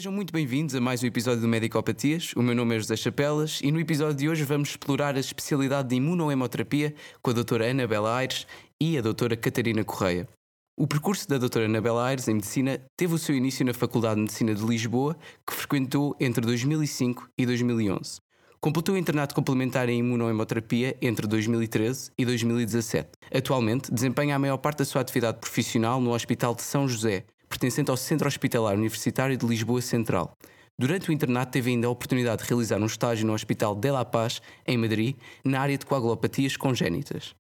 Sejam muito bem-vindos a mais um episódio do Medicopatias. O meu nome é José Chapelas e no episódio de hoje vamos explorar a especialidade de imunohemoterapia com a doutora Anabela Aires e a doutora Catarina Correia. O percurso da doutora Anabela Aires em Medicina teve o seu início na Faculdade de Medicina de Lisboa, que frequentou entre 2005 e 2011. Completou o internato complementar em imunohemoterapia entre 2013 e 2017. Atualmente, desempenha a maior parte da sua atividade profissional no Hospital de São José, pertencente ao Centro Hospitalar Universitário de Lisboa Central. Durante o internato teve ainda a oportunidade de realizar um estágio no Hospital de La Paz, em Madrid, na área de coagulopatias congénitas.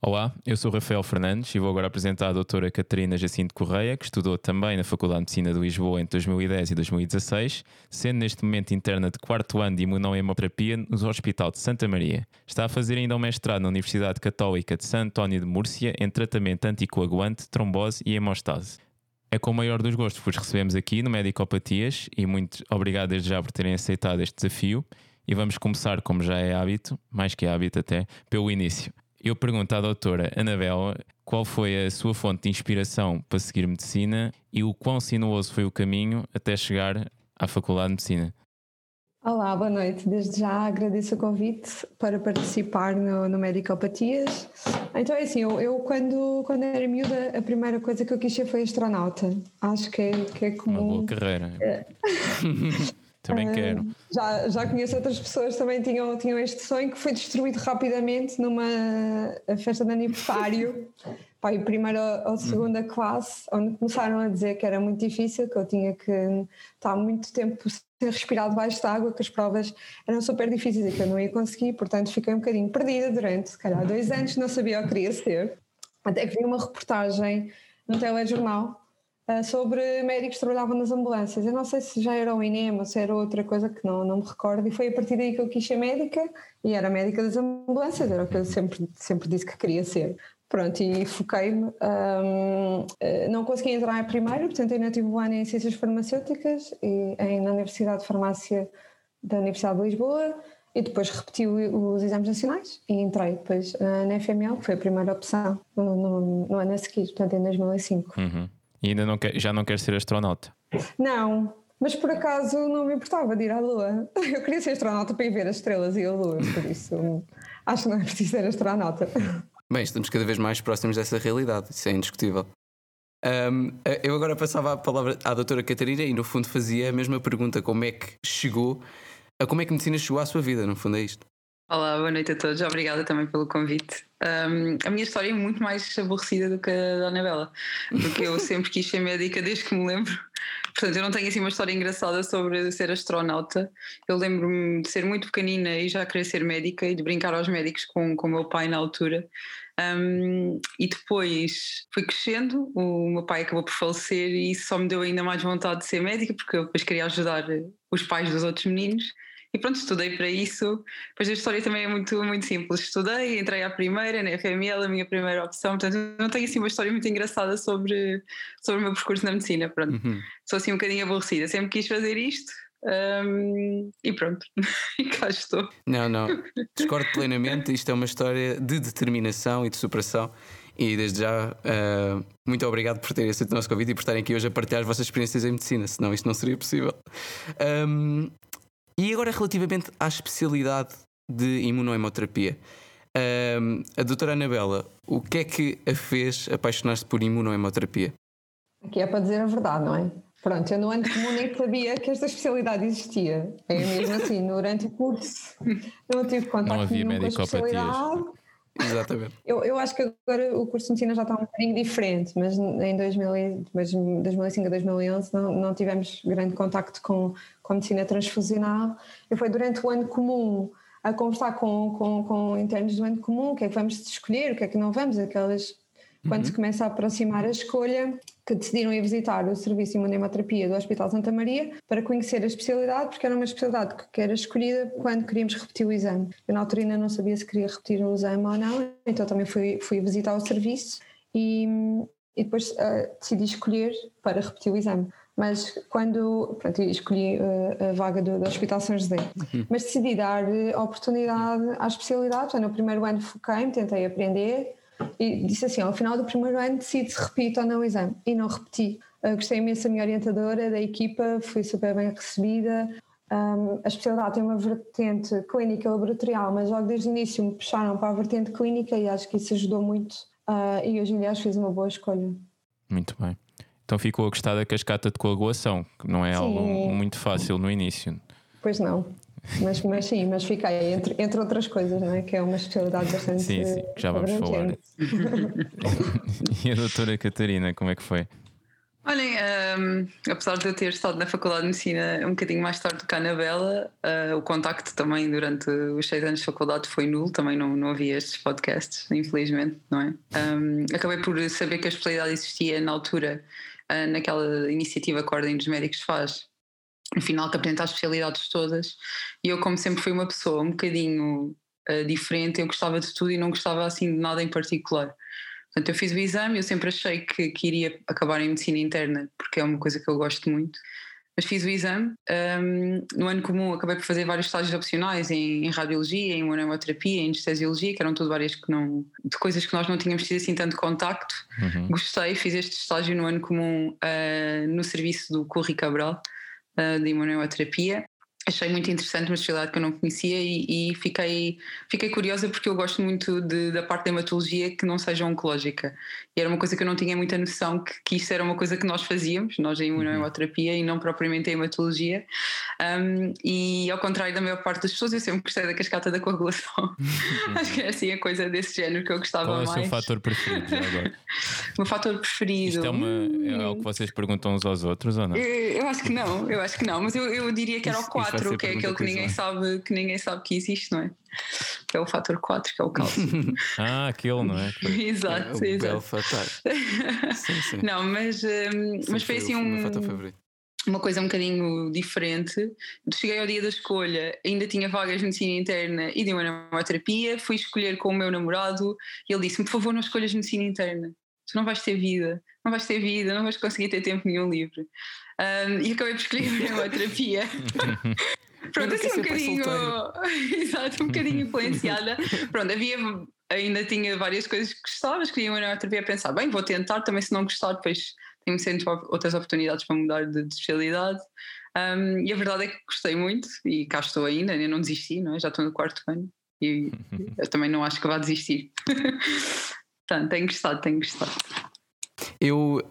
Olá, eu sou Rafael Fernandes e vou agora apresentar a doutora Catarina Jacinto Correia, que estudou também na Faculdade de Medicina de Lisboa entre 2010 e 2016, sendo neste momento interna de quarto ano de imunohemoterapia no Hospital de Santa Maria. Está a fazer ainda um mestrado na Universidade Católica de San António de Múrcia em tratamento anticoagulante, trombose e hemostase. É com o maior dos gostos que vos recebemos aqui no Medicopatias e muito obrigado desde já por terem aceitado este desafio. E vamos começar, como já é hábito, mais que hábito até, pelo início. Eu pergunto à doutora Anabela qual foi a sua fonte de inspiração para seguir medicina e o quão sinuoso foi o caminho até chegar à Faculdade de Medicina. Olá, boa noite. Desde já agradeço o convite para participar no, no Medicopatias. Então é assim, eu, eu, quando, quando era miúda, a primeira coisa que eu quis ser foi astronauta. Acho que é, que é comum. Uma boa carreira. É. também uh, quero. Já, já conheço outras pessoas que também tinham, tinham este sonho que foi destruído rapidamente numa festa de aniversário. Pai, primeira ou segunda classe, onde começaram a dizer que era muito difícil, que eu tinha que estar muito tempo sem respirar debaixo de água, que as provas eram super difíceis e que eu não ia conseguir, portanto fiquei um bocadinho perdida durante, se calhar, dois anos, não sabia o que queria ser. Até que vi uma reportagem no telejornal uh, sobre médicos que trabalhavam nas ambulâncias. Eu não sei se já era o INEM ou se era outra coisa que não, não me recordo, e foi a partir daí que eu quis ser médica, e era médica das ambulâncias, era o que eu sempre, sempre disse que queria ser. Pronto, e foquei-me. Um, eh, não consegui entrar em primeiro, portanto ainda tive um ano em Ciências Farmacêuticas e em, na Universidade de Farmácia da Universidade de Lisboa e depois repeti os exames nacionais e entrei depois uh, na FML, que foi a primeira opção no, no, no ano a seguir, portanto em 2005. Uhum. E ainda não quer, já não quer ser astronauta? Não, mas por acaso não me importava de ir à Lua. Eu queria ser astronauta para ir ver as estrelas e a Lua, por isso acho que não é preciso ser astronauta. Bem, estamos cada vez mais próximos dessa realidade, isso é indiscutível. Um, eu agora passava a palavra à doutora Catarina e no fundo fazia a mesma pergunta: como é que chegou, a como é que a medicina chegou à sua vida? No fundo é isto. Olá, boa noite a todos, obrigada também pelo convite. Um, a minha história é muito mais aborrecida do que a da Anabela, porque eu sempre quis ser médica desde que me lembro. Portanto, eu não tenho assim uma história engraçada sobre ser astronauta. Eu lembro-me de ser muito pequenina e já querer ser médica e de brincar aos médicos com, o meu pai na altura. Um, e depois fui crescendo, o meu pai acabou por falecer e isso só me deu ainda mais vontade de ser médica, porque eu depois queria ajudar os pais dos outros meninos. E pronto, estudei para isso. Pois a história também é muito, muito simples. Estudei, entrei à primeira, na FML, a minha primeira opção. Portanto, não tenho assim uma história muito engraçada sobre, sobre o meu percurso na medicina. Pronto, uhum. sou assim um bocadinho aborrecida. Sempre quis fazer isto. Um, e pronto, e cá estou. Não, não, discordo plenamente. Isto é uma história de determinação e de superação. E desde já, uh, muito obrigado por terem aceito o nosso convite e por estarem aqui hoje a partilhar as vossas experiências em medicina, senão isto não seria possível. Um, e agora, relativamente à especialidade de imunohemoterapia, um, a doutora Anabela, o que é que a fez apaixonar-se por imunohemoterapia? Aqui é para dizer a verdade, não é? Pronto, eu no ano comum nem sabia que esta especialidade existia. É mesmo assim, durante o curso não tive contato não havia nenhum com a especialidade. Exatamente. Eu, eu acho que agora o curso de medicina já está um bocadinho diferente, mas em 2000, 2005 a 2011 não, não tivemos grande contacto com, com a medicina transfusional. E foi durante o ano comum a conversar com, com, com internos do ano comum, o que é que vamos escolher, o que é que não vamos, aquelas quando uhum. se começa a aproximar a escolha, que decidiram ir visitar o Serviço de Imunoterapia do Hospital Santa Maria para conhecer a especialidade, porque era uma especialidade que era escolhida quando queríamos repetir o exame. Eu na altura ainda não sabia se queria repetir o exame ou não, então também fui, fui visitar o serviço e, e depois uh, decidi escolher para repetir o exame mas quando pronto, escolhi uh, a vaga do, do, Hospital São José, uhum. mas decidi dar oportunidade à especialidade, no primeiro ano foquei-me, tentei aprender, e disse assim: ao final do primeiro ano decido se repito ou não o exame. E não repeti. Uh, gostei imenso da minha orientadora, da equipa, fui super bem recebida. Um, a especialidade tem uma vertente clínica laboratorial, mas logo desde o início me puxaram para a vertente clínica e acho que isso ajudou muito. Uh, e hoje em dia acho que fiz uma boa escolha. Muito bem. Então ficou a gostar da cascata de coagulação, que não é sim. algo muito fácil no início. Pois não. Mas, mas sim, mas fiquei entre, entre outras coisas, não é? Que é uma especialidade bastante. Sim, sim, que já vamos falar. e a doutora Catarina, como é que foi? Olhem, um, apesar de eu ter estado na Faculdade de Medicina um bocadinho mais tarde do que a Anabela, uh, o contacto também durante os seis anos de faculdade foi nulo, também não, não havia estes podcasts, infelizmente, não é? Um, acabei por saber que a especialidade existia na altura, uh, naquela iniciativa que a Ordem dos Médicos faz, no final que apresenta as especialidades todas, e eu como sempre fui uma pessoa um bocadinho uh, diferente, eu gostava de tudo e não gostava assim de nada em particular. Portanto, eu fiz o exame, eu sempre achei que, que iria acabar em medicina interna, porque é uma coisa que eu gosto muito. Mas fiz o exame. Um, no ano comum acabei por fazer vários estágios opcionais em, em radiologia, em monoterapia, em anestesiologia, que eram tudo várias que não, de coisas que nós não tínhamos tido assim tanto contacto. Uhum. Gostei, fiz este estágio no ano comum uh, no serviço do Curri Cabral, uh, de imunoterapia achei muito interessante uma especialidade que eu não conhecia e, e, fiquei, fiquei curiosa porque eu gosto muito de, da parte da hematologia que não seja oncológica. E era uma coisa que eu não tinha muita noção que, que isso era uma coisa que nós fazíamos, nós em imunohemoterapia uhum. e não propriamente em hematologia. Um, e ao contrário da maior parte das pessoas, eu sempre gostei da cascata da coagulação. Acho que é assim a coisa desse género que eu gostava mais. Qual é o seu fator preferido já agora? o meu fator preferido. Isto é, uma, é algo que vocês perguntam uns aos outros ou não? Eu, eu acho que não, eu acho que não, mas eu, eu diria que era o 4 4, que é aquele que ninguém, sabe, que ninguém sabe que existe, não é? Que é o fator 4, que é o cálcio. ah, aquele, não é? exato, é, exato. fator. sim, sim. Não, mas, um, mas foi, assim um. Uma coisa um bocadinho diferente. Cheguei ao dia da escolha, ainda tinha vagas de medicina interna e de uma terapia. Fui escolher com o meu namorado e ele disse-me: Por favor, não escolhas medicina interna tu não vais ter vida, não vais ter vida, não vais conseguir ter tempo nenhum livre. Um, e acabei por escrever uma terapia. Pronto, assim um bocadinho. Exato, um bocadinho influenciada. Pronto, havia. Ainda tinha várias coisas que gostava, escolhi uma terapia a pensar, bem, vou tentar, também se não gostar, depois tenho sempre outras oportunidades para mudar de, de especialidade. Um, e a verdade é que gostei muito e cá estou ainda, ainda não desisti, não é? já estou no quarto ano e eu também não acho que vá desistir. Portanto, tenho gostado, tenho gostado. Eu,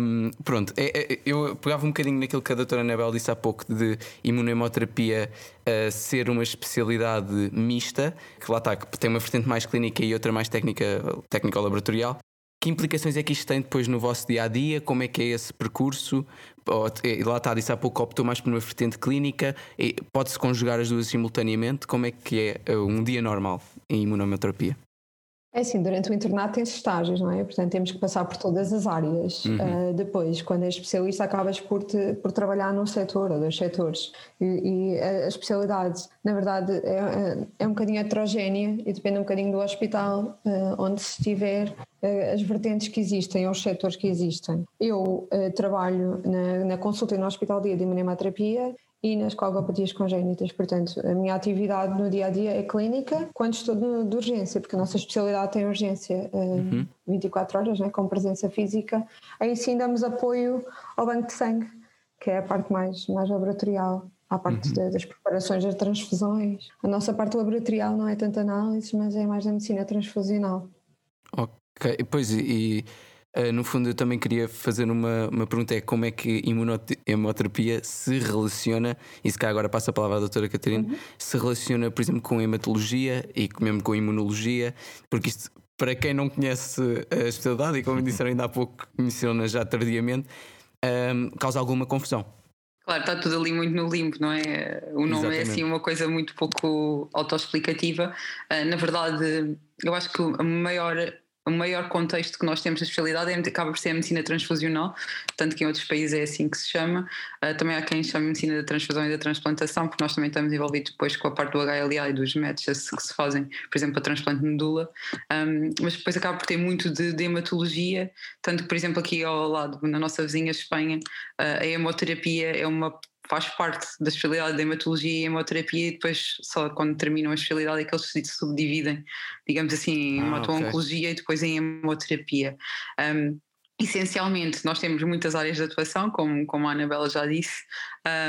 um, pronto, é, é, eu pegava um bocadinho naquilo que a doutora Anabel disse há pouco de imunohemoterapia uh, ser uma especialidade mista, que lá está, que tem uma vertente mais clínica e outra mais técnica, técnico-laboratorial. Que implicações é que isto tem depois no vosso dia a dia? Como é que é esse percurso? E lá está, disse há pouco, optou mais por uma vertente clínica. Pode-se conjugar as duas simultaneamente? Como é que é eh, um dia normal em imunoterapia? É assim, durante o internato tem estágios, não é? Portanto, temos que passar por todas as áreas. Uhum. Uh, depois, quando és especialista, acabas por, te, por trabalhar num setor ou dois setores. E, e a, a, especialidade, na verdade, é, é um bocadinho heterogénea e depende um bocadinho do hospital uh, onde se estiver, uh, as vertentes que existem ou os setores que existem. Eu trabalho na, na consulta e no Hospital Dia de Imunoterapia e nas coagulopatias congénitas. Portanto, a minha atividade no dia a dia é clínica quando estou de, de urgência, porque a nossa especialidade tem urgência uh, uhum. 24 horas, né, com presença física. Aí sim damos apoio ao banco de sangue, que é a parte mais, mais laboratorial. À parte uhum. de, das preparações das transfusões. A nossa parte laboratorial não é tanto análise, mas é mais a medicina transfusional. Ok, pois e Uh, no fundo, eu também queria fazer uma, uma pergunta: é como é que a hemoterapia se relaciona, e se cá agora passa a palavra à doutora Catarina, uhum. se relaciona, por exemplo, com hematologia e mesmo com imunologia, porque isto, para quem não conhece a especialidade, e como disseram ainda há pouco, conheceram-na já tardiamente, um, ehm, causa alguma confusão. Claro, está tudo ali muito no limbo, não é? O nome Exatamente. é assim uma coisa muito pouco autoexplicativa. Uh, na verdade, eu acho que a maior o maior contexto que nós temos na especialidade é, acaba por ser a medicina transfusional, tanto que em outros países é assim que se chama. Uh, também há quem chame medicina da transfusão e da transplantação, porque nós também estamos envolvidos depois com a parte do HLA e dos métodos que se fazem, por exemplo, a transplante de medula. Um, mas depois acaba por ter muito de, de, hematologia, tanto que, por exemplo, aqui ao lado, na nossa vizinha Espanha, uh, a hemoterapia é uma faz parte da especialidade da hematologia e hemoterapia e depois só quando terminam a especialidade é que eles se subdividem, digamos assim, em ah, hemato-oncologia okay. e depois em hemoterapia. Um, essencialmente, nós temos muitas áreas de atuação, como, como a Anabela já disse.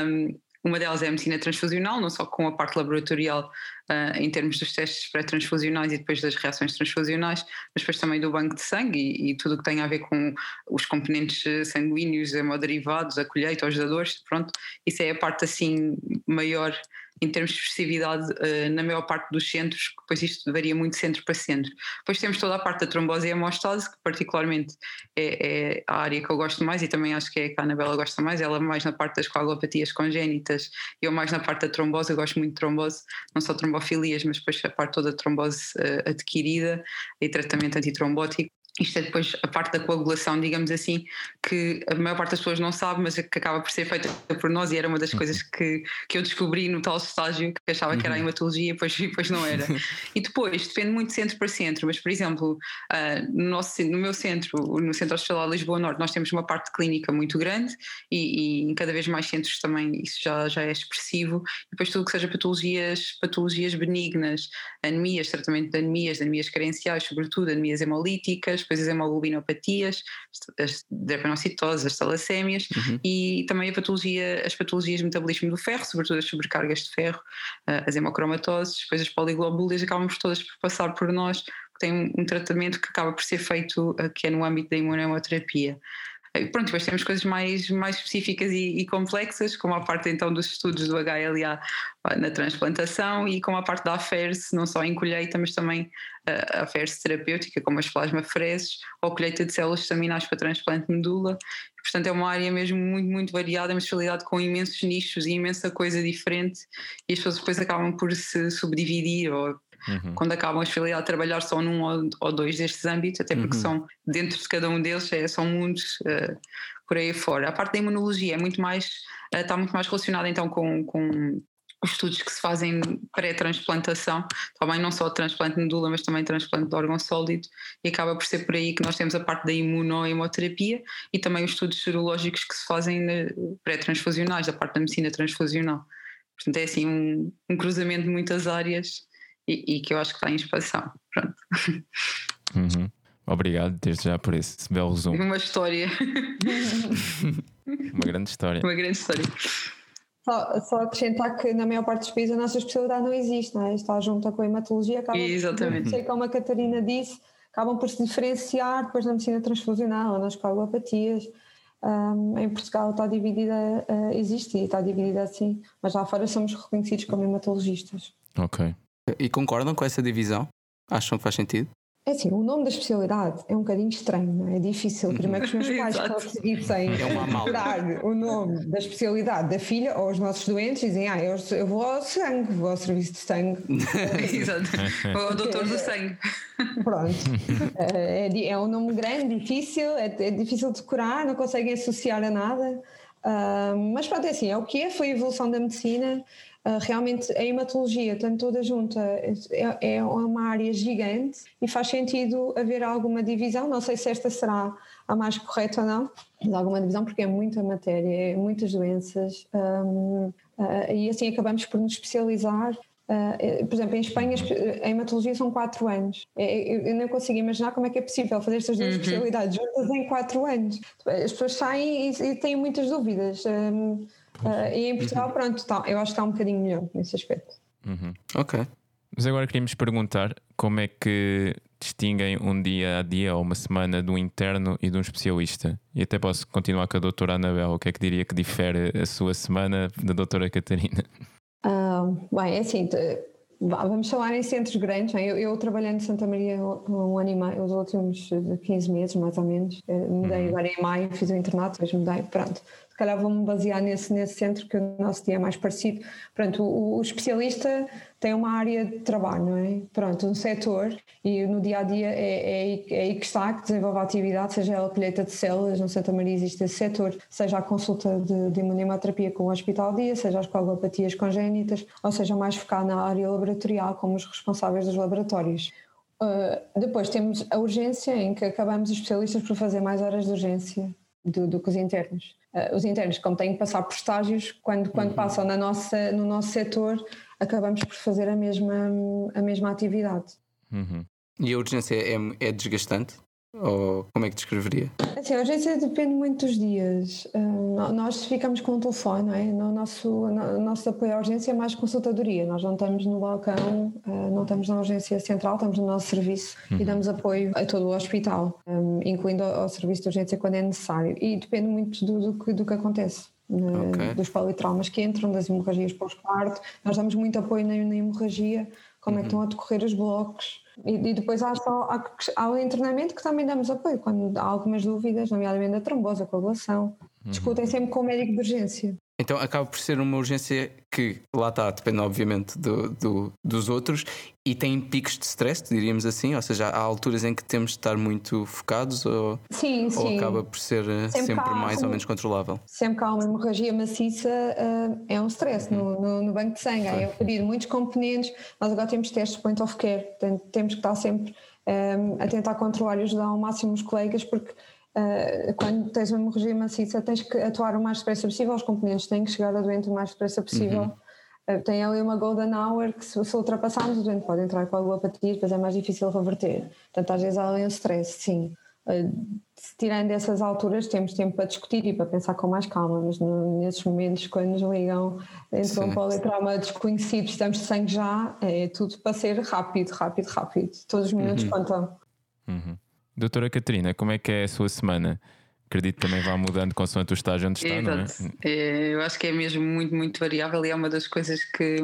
Um, uma delas é a medicina transfusional, não só com a parte laboratorial uh, em termos dos testes pré-transfusionais e depois das reações transfusionais, mas depois também do banco de sangue e, e tudo o que tem a ver com os componentes sanguíneos, hemoderivados, a colheita, os dadores, pronto, isso é a parte assim maior em termos de expressividade uh, na maior parte dos centros, depois isto varia muito centro para centro. Depois temos toda a parte da trombose e hemostase, que particularmente é, é, a área que eu gosto mais e também acho que é que a Anabela gosta mais, ela mais na parte das coagulopatias congénitas eu mais na parte da trombose, eu gosto muito de trombose, não só trombofilias, mas depois a parte toda da trombose uh, adquirida e tratamento antitrombótico isto é depois a parte da coagulação, digamos assim, que a maior parte das pessoas não sabe, mas que acaba por ser feita por nós e era uma das coisas uhum. que, que eu descobri no tal estágio que achava que era a uhum. hematologia, depois, depois não era. E depois, depende muito de centro para centro, mas por exemplo, uh, no, nosso, no meu centro, no Centro Hospitalar Lisboa Norte, nós temos uma parte clínica muito grande e, e, em cada vez mais centros também isso já, já é expressivo. Depois tudo que seja patologias, patologias benignas, anemias, tratamento de anemias, de anemias carenciais, sobretudo anemias hemolíticas, depois as hemoglobinopatias, as drepanocitoses, as talassémias uhum. e também a patologia, as patologias de metabolismo do ferro, sobretudo as sobrecargas de ferro, eh, as hemocromatoses, depois as poliglobulias acabam por todas por passar por nós, tem um tratamento que acaba por ser feito eh, que é no âmbito da imunoterapia. Pronto, depois temos coisas mais, mais específicas e, e, complexas, como a parte então dos estudos do HLA na transplantação e como a parte da AFERS, não só em colheita, mas também a AFERS terapêutica, como as plasmafreses ou colheita de células estaminais para transplante de medula. Portanto, é uma área mesmo muito, muito variada, uma especialidade com imensos nichos e imensa coisa diferente e as pessoas depois acabam por se subdividir ou uhum. quando acabam a especialidade, trabalhar só num ou, ou, dois destes âmbitos, até porque uhum. são, dentro de cada um deles, é, são mundos uh, por aí fora. A parte da imunologia é muito mais, uh, está muito mais relacionada então com, com os estudos que se fazem pré-transplantação, também não só transplante de medula, mas também transplante de órgão sólido, e acaba por ser por aí que nós temos a parte da imunohemoterapia e também os estudos serológicos que se fazem pré-transfusionais, da parte da medicina transfusional. Portanto, é assim um, um cruzamento de muitas áreas e, e, que eu acho que está em expansão. Pronto. Uhum. Obrigado desde já por esse belo resumo. Uma história. Uma grande história. Uma grande história. Só, só, acrescentar que na maior parte dos países a nossa especialidade não existe, não é? está junto com a hematologia, acaba Exatamente. Sei como a Catarina disse, acabam por se diferenciar depois na medicina transfusional ou nas coagulopatias. Um, em Portugal está dividida, uh, existe e está dividida assim, mas lá fora somos reconhecidos como hematologistas. Ok. E concordam com essa divisão? Acham que faz sentido? É assim, o nome da especialidade é um bocadinho estranho, não é? É difícil. Primeiro que os meus pais conseguissem é procurar o nome da especialidade da filha ou os nossos doentes dizem, ah, eu, eu vou ao sangue, vou ao serviço de sangue. Exato. Vou ao doutor do sangue. Pronto. É, é, é um nome grande, difícil, é, é, difícil de decorar, não conseguem associar a nada. Uh, mas pronto, é assim, é o que é, foi a evolução da medicina. Uh, realmente a hematologia, tanto toda junta, é, é, uma área gigante e faz sentido haver alguma divisão. Não sei se esta será a mais correta ou não, mas alguma divisão, porque é muita matéria, é muitas doenças, ah, e assim acabamos por nos especializar. Uh, por exemplo, em Espanha a hematologia são 4 anos. É, eu não consigo imaginar como é que é possível fazer estas duas uhum. especialidades juntas em 4 anos. As pessoas saem e têm muitas dúvidas. Uh, e em Portugal, uhum. pronto, tá, eu acho que está um bocadinho melhor nesse aspecto. Uhum. Ok. Mas agora queríamos perguntar como é que distinguem um dia a dia ou uma semana de um interno e de um especialista? E até posso continuar com a doutora Anabel. O que é que diria que difere a sua semana da doutora Catarina? Uh, bem, é assim, vamos falar em centros grandes. Eu, eu trabalhei em Santa Maria um ano e meio, os últimos 15 meses mais ou menos. Eh, mudei uhum. agora em maio, fiz o internato, depois mudei, pronto se calhar vou-me basear nesse, nesse centro que o nosso dia é mais parecido. Pronto, o, o, especialista tem uma área de trabalho, não é? Pronto, um setor e no dia a dia é, é, é aí que está, que desenvolve a atividade, seja ela colheita de células, no Santa Maria existe esse setor, seja a consulta de, de imunoterapia com o hospital dia, seja as coagulopatias congénitas, ou seja mais focado na área laboratorial, como os responsáveis dos laboratórios. Uh, depois temos a urgência, em que acabamos os especialistas por fazer mais horas de urgência do, do que os internos. Uh, os internos, como têm que passar por estágios, quando, quando uhum. passam na nossa, no nosso setor, acabamos por fazer a mesma, a mesma atividade. Uhum. E a urgência é, é desgastante? Ou como é que descreveria? Assim, a urgência depende muito dos dias. Uh, nós ficamos com o telefone, não é? No nosso, no, nosso apoio à urgência é mais consultadoria. Nós não estamos no balcão, uh, não estamos na urgência central, estamos no nosso serviço uhum. e damos apoio a todo o hospital, um, incluindo ao, ao, serviço de urgência quando é necessário. E depende muito do, do, que, do que acontece. Okay. Dos politraumas que entram, das hemorragias pós-parto. Nós damos muito apoio na, na hemorragia, como uhum. é que uhum. estão a decorrer os blocos e, e, depois há, só, há, há, o internamento que também damos apoio quando há algumas dúvidas, nomeadamente da trombose, a coagulação. Uhum. Discutem sempre com o médico de urgência. Então acaba por ser uma urgência que, lá está, depende obviamente do, do, dos outros e tem picos de stress, diríamos assim, ou seja, há alturas em que temos de estar muito focados ou, sim, sim. ou acaba por ser eh, sempre, sempre mais ou menos controlável? Sempre que há uma hemorragia maciça uh, é um stress uhum. no, no, no, banco de sangue, é pedir muitos componentes, nós agora temos testes point of care, portanto, temos que estar sempre um, a tentar controlar e ajudar ao máximo os colegas porque Uh, quando tens uma hemorragia maciça, tens que atuar o mais depressa possível, os componentes têm que chegar ao doente o mais depressa possível. Uhum. Uh, tem ali uma golden hour que, se, se ultrapassarmos, o doente pode entrar com a apatia, depois é mais difícil reverter. Portanto, às vezes há ali um stress, sim. Uh, tirando essas alturas, temos tempo para discutir e para pensar com mais calma, mas no, nesses momentos, quando nos ligam entre um politrauma desconhecido, estamos de sangue já, é tudo para ser rápido, rápido, rápido. Todos os minutos uhum. contam. Uhum. Doutora Catarina, como é que é a sua semana? Acredito que também vá mudando consoante o estágio onde está, não é? é? Eu acho que é mesmo muito, muito variável e é uma das coisas que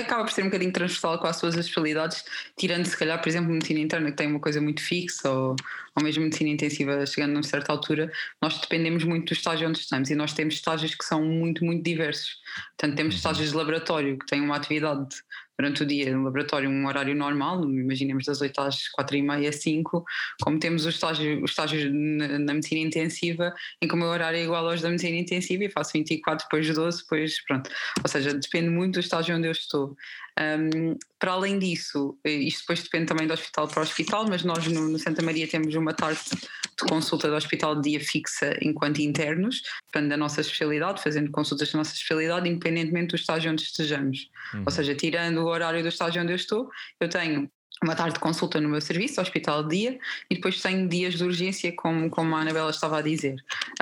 acaba por ser um bocadinho transversal com as suas especialidades, tirando se calhar, por exemplo, medicina interna, que tem uma coisa muito fixa, ou, ou mesmo medicina intensiva chegando a uma certa altura, nós dependemos muito do estágio onde estamos e nós temos estágios que são muito, muito diversos. Portanto, temos uhum. estágios de laboratório que têm uma atividade durante o dia no laboratório um horário normal, imaginemos das 8 às 4 e meia, 5, como temos o estágio, o estágio na, na, medicina intensiva, em que o meu horário é igual aos da medicina intensiva e faço 24, depois 12, depois pronto. Ou seja, depende muito do estágio onde eu estou. Um, para além disso, eh, isto depois depende também do hospital para o hospital, mas nós no, no, Santa Maria temos uma tarde de consulta do hospital de dia fixa enquanto internos, depende da nossa especialidade, fazendo consultas da nossa especialidade, independentemente do estágio onde estejamos. Uhum. Ou seja, tirando o horário do estágio onde eu estou, eu tenho uma tarde de consulta no meu serviço, hospital de dia, e depois tenho dias de urgência, como, como a Anabela estava a dizer.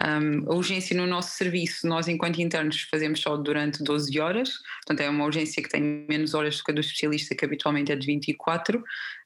Um, a urgência no nosso serviço, nós enquanto internos fazemos só durante 12 horas, portanto é uma urgência que tem menos horas do que a do especialista, que habitualmente é de 24,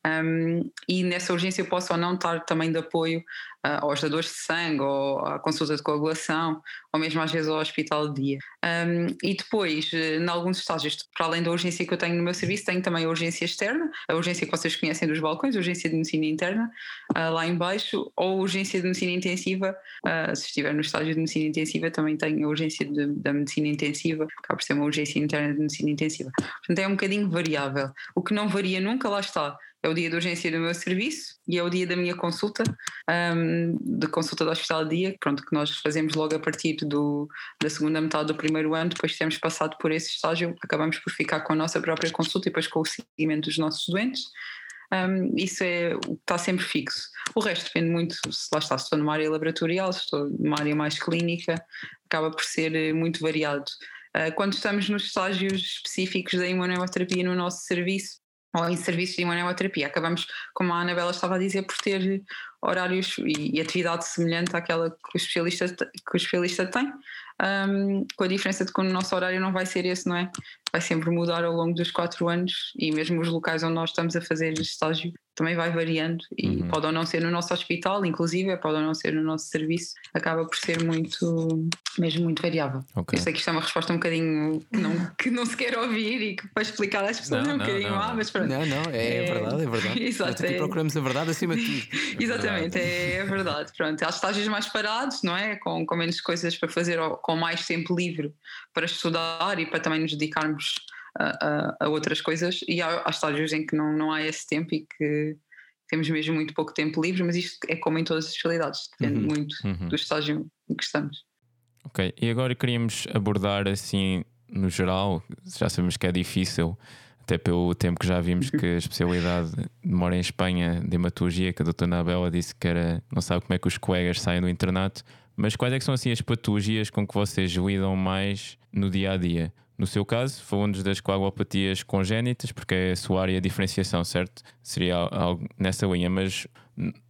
um, e nessa urgência eu posso ou não estar também de apoio uh, aos dadores de sangue, ou à consulta de coagulação, ou mesmo às vezes ao hospital de dia. Um, e depois, eh, em alguns estágios, para além da urgência que eu tenho no meu serviço, tenho também a urgência externa, a urgência que vocês conhecem dos balcões, a urgência de medicina interna, uh, lá embaixo, ou urgência de medicina intensiva, uh, se estiver no estágio de medicina intensiva, também tenho a urgência de, da medicina intensiva, acaba por ser uma urgência interna de medicina intensiva. Portanto, é um bocadinho variável. O que não varia nunca, lá está, é o dia de urgência do meu serviço e é o dia da minha consulta, um, de consulta do hospital de dia, pronto, que nós fazemos logo a partir do, da segunda metade do primeiro ano, depois de termos passado por esse estágio, acabamos por ficar com a nossa própria consulta e depois com o seguimento dos nossos doentes. Um, isso é o que está sempre fixo. O resto depende muito, se lá está, se estou numa área laboratorial, se estou numa área mais clínica, acaba por ser eh, muito variado. Uh, quando estamos nos estágios específicos da imunoterapia no nosso serviço, ou em serviços de imunoterapia. Acabamos, como a Anabela estava a dizer, por ter horários e, e atividade semelhante àquela que o especialista, que o especialista tem, um, com a diferença de que o nosso horário não vai ser esse, não é? Vai sempre mudar ao longo dos quatro anos e mesmo os locais onde nós estamos a fazer estágio também vai variando e uhum. pode ou não ser no nosso hospital, inclusive, pode ou não ser no nosso serviço, acaba por ser muito, mesmo muito variável. Okay. Eu sei que isto é uma resposta um bocadinho que não, que não se quer ouvir e que para explicar às pessoas não, é um não, bocadinho má, mas pronto. Não, não, é, é verdade, é verdade. Exato, aqui é... procuramos a verdade acima de tudo. Exatamente, é, é, verdade. Pronto, há estágios mais parados, não é? Com, com menos coisas para fazer, com mais tempo livre para estudar e para também nos dedicarmos a, a, outras coisas e há, há estágios em que não, não há esse tempo e que temos mesmo muito pouco tempo livre, mas isto é como em todas as especialidades, depende uhum, muito uhum. do estágio em que estamos. Ok, e agora queríamos abordar assim, no geral, já sabemos que é difícil, até pelo tempo que já vimos que a especialidade demora em Espanha de hematologia, que a doutora Anabela disse que era, não sabe como é que os colegas saem do internato, mas quais é que são assim as patologias com que vocês lidam mais no dia a dia? No seu caso, falou-nos das coagulopatias congénitas, porque é a sua área de diferenciação, certo? Seria algo nessa linha, mas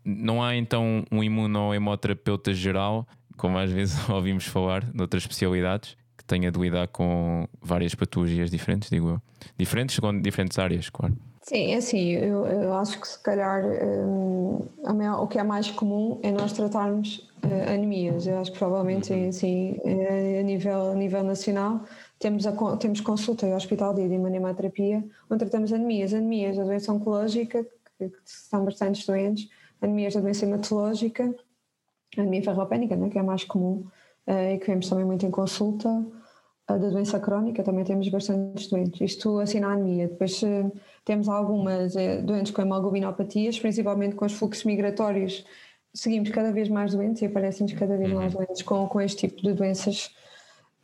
não há então um imunohemoterapeuta geral, como às vezes ouvimos falar, noutras especialidades, que tenha de lidar com várias patologias diferentes, digo eu. Diferentes com diferentes áreas, claro. Sim, é assim, eu, eu acho que se calhar um, maior, o que é mais comum é nós tratarmos uh, anemias. Eu acho que provavelmente assim, a, nível, a nível nacional temos, a, temos consulta e hospital de imunoterapia onde tratamos anemias. Anemias da doença oncológica, que, são bastante doentes, anemias da doença hematológica, anemia ferropénica, né, que é a mais comum uh, e que vemos também muito em consulta, uh, da doença crónica também temos bastantes doentes. Isto assim na anemia. Depois uh, temos algumas doentes com hemoglobinopatias, principalmente com os fluxos migratórios. Seguimos cada vez mais doentes e aparecem-nos cada vez mais uhum. doentes com, com este tipo de doenças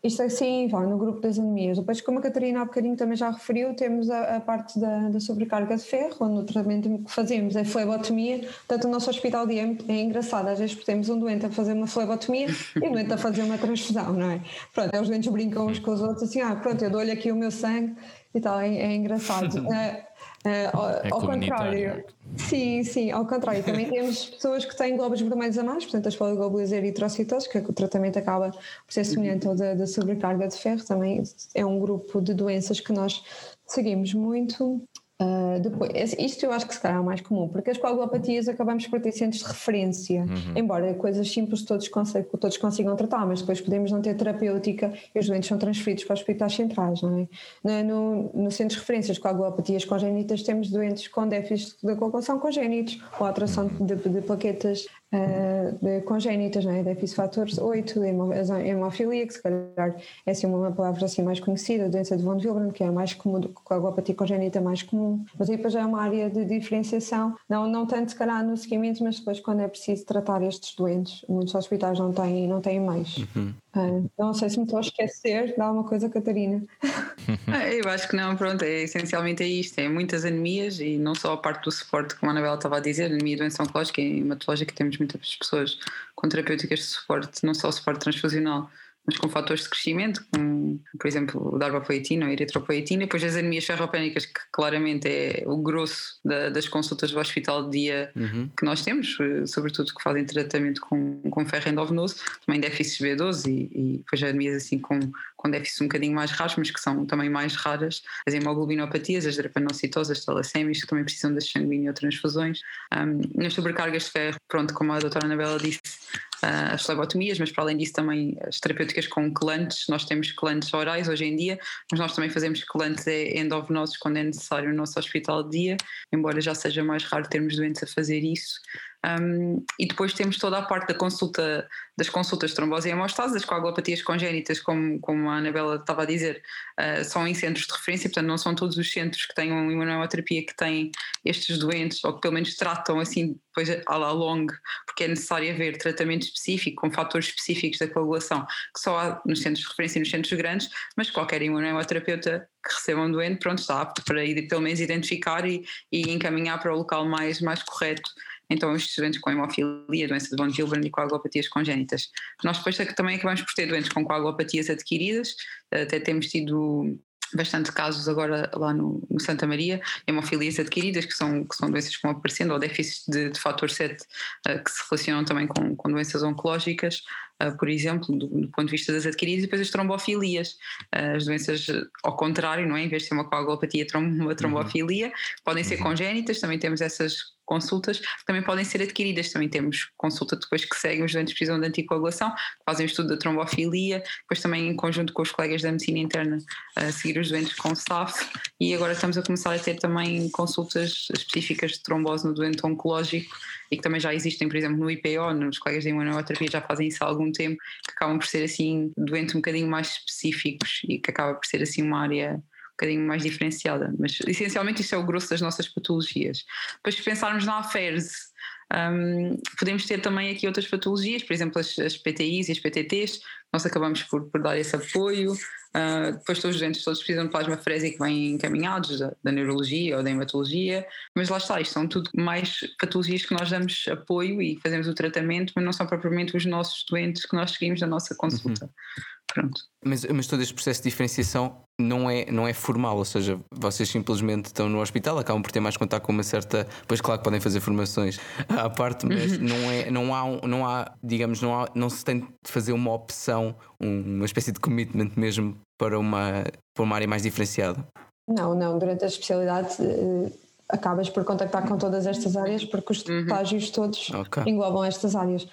isto assim vai no grupo das anemias. Depois, como a Catarina há bocadinho também já referiu, temos a, a parte da, da, sobrecarga de ferro, onde o tratamento que fazemos é flebotomia. Portanto, o nosso hospital de é, é engraçado. Às vezes temos um doente a fazer uma flebotomia e um doente a fazer uma transfusão, não é? Pronto, é os doentes brincam uns com os outros assim, ah, pronto, eu dou-lhe aqui o meu sangue e tal, é, é engraçado. Uh, ao, é contrário. Sim, sim, ao contrário. Também temos pessoas que têm glóbulos vermelhos a mais, portanto, as poliglobulas eritrocitoses, que, é que o tratamento acaba por ser semelhante ao da, da sobrecarga de ferro, também é um grupo de doenças que nós seguimos muito Uh, depois, isto eu acho que se calhar é o mais comum, porque as coagulopatias acabamos por ter centros de referência, uhum. embora coisas simples todos, todos consigam tratar, mas depois podemos não ter terapêutica e os doentes são transferidos para hospitais centrais, não é? No, no centro de referência de coagulopatias congénitas temos doentes com déficit de coagulação congénitos ou atração de, de plaquetas de congénitas, não é? déficit fator 8, hemofilia, que se calhar é assim uma palavra assim mais conhecida, doença de von Willebrand, que é a mais comum, coagulopatia congénita mais comum, mas aí depois é uma área de diferenciação, não, não tanto se calhar no seguimento, mas depois quando é preciso tratar estes doentes, muitos hospitais não têm, não têm mais. Uhum. Uh, não sei se me estou a esquecer de alguma coisa, Catarina. Ah, eu acho que não, pronto, é, essencialmente é isto, é muitas anemias e não só a parte do suporte, como a Anabela estava a dizer, anemia, doença oncológica e hematológica, temos muitas pessoas com terapêuticas de suporte, não só suporte transfusional, mas com fatores de crescimento, como, por exemplo, o darbepoetina ou eritropoetina, e depois as anemias ferropénicas, que claramente é o grosso da, das consultas do hospital de dia uhum. que nós temos, eh, sobretudo que fazem tratamento com, com ferro endovenoso, também déficits B12 e, e depois anemias assim com, com déficits um bocadinho mais raros, mas que são também mais raras, as hemoglobinopatias, as drepanocitosas, as talassemias, que também precisam das sanguíneo-transfusões. Um, nas sobrecargas de ferro, pronto, como a doutora Anabela disse, uh, as flebotomias, mas para além disso também as terapêuticas com quelantes, nós temos quelantes orais hoje em dia, mas nós também fazemos quelantes endovenosos quando é necessário no nosso hospital de dia, embora já seja mais raro termos doentes a fazer isso. Um, e depois temos toda a parte da consulta, das consultas de trombose e hemostase, das coagulopatias congénitas, como, como a Anabela estava a dizer, uh, são em centros de referência, portanto não são todos os centros que têm uma imunoterapia que têm estes doentes, ou que pelo menos tratam assim depois à la longue, porque é necessário haver tratamento específico, com fatores específicos da coagulação, que só há nos centros de referência e nos centros grandes, mas qualquer imunoterapeuta que receba um doente, pronto, está apto para ir, pelo menos identificar e, e encaminhar para o local mais, mais correto então estes doentes com hemofilia, doença de von Willebrand e coagulopatias congénitas. Nós depois também acabamos por ter doentes com coagulopatias adquiridas, até temos tido bastante casos agora lá no, no, Santa Maria, hemofilias adquiridas, que são, que são doenças que vão aparecendo, ou déficits de, de fator 7, uh, que se relacionam também com, com doenças oncológicas, uh, por exemplo, do, do, ponto de vista das adquiridas, e depois as trombofilias, uh, as doenças ao contrário, não é? em vez de ser uma coagulopatia, uma uhum. trombofilia, podem ser uhum. congénitas, também temos essas consultas que também podem ser adquiridas. Também temos consulta depois que seguem os doentes que precisam de anticoagulação, fazem o estudo da trombofilia, depois também em conjunto com os colegas da medicina interna a seguir os doentes com SAF e agora estamos a começar a ter também consultas específicas de trombose no doente oncológico e que também já existem, por exemplo, no IPO, nos colegas de imunoterapia já fazem isso há algum tempo, que acabam por ser assim doentes um bocadinho mais específicos e que acaba por ser assim uma área bocadinho mais diferenciada, mas essencialmente isto é o grosso das nossas patologias. Depois, se pensarmos na AFERS, um, podemos ter também aqui outras patologias, por exemplo, as, as PTIs e as PTTs, nós acabamos por, por dar esse apoio. Uh, depois todos os doentes todos precisam de plasma-frésico que vêm encaminhados da, da, neurologia ou da hematologia, mas lá está, isto são tudo mais patologias que nós damos apoio e fazemos o tratamento, mas não são propriamente os nossos doentes que nós seguimos na nossa consulta. Uhum. Pronto. Mas, mas todo este processo de diferenciação não é, não é formal, ou seja, vocês simplesmente estão no hospital, acabam por ter mais contato com uma certa. Pois, claro que podem fazer formações à parte, mas uhum. não, é, não, há, não há, digamos, não, há, não se tem de fazer uma opção, uma espécie de commitment mesmo para uma, para uma área mais diferenciada. Não, não, durante a especialidade. Eh, acabas por contactar com todas estas áreas porque os uhum. estágios todos okay. englobam estas áreas.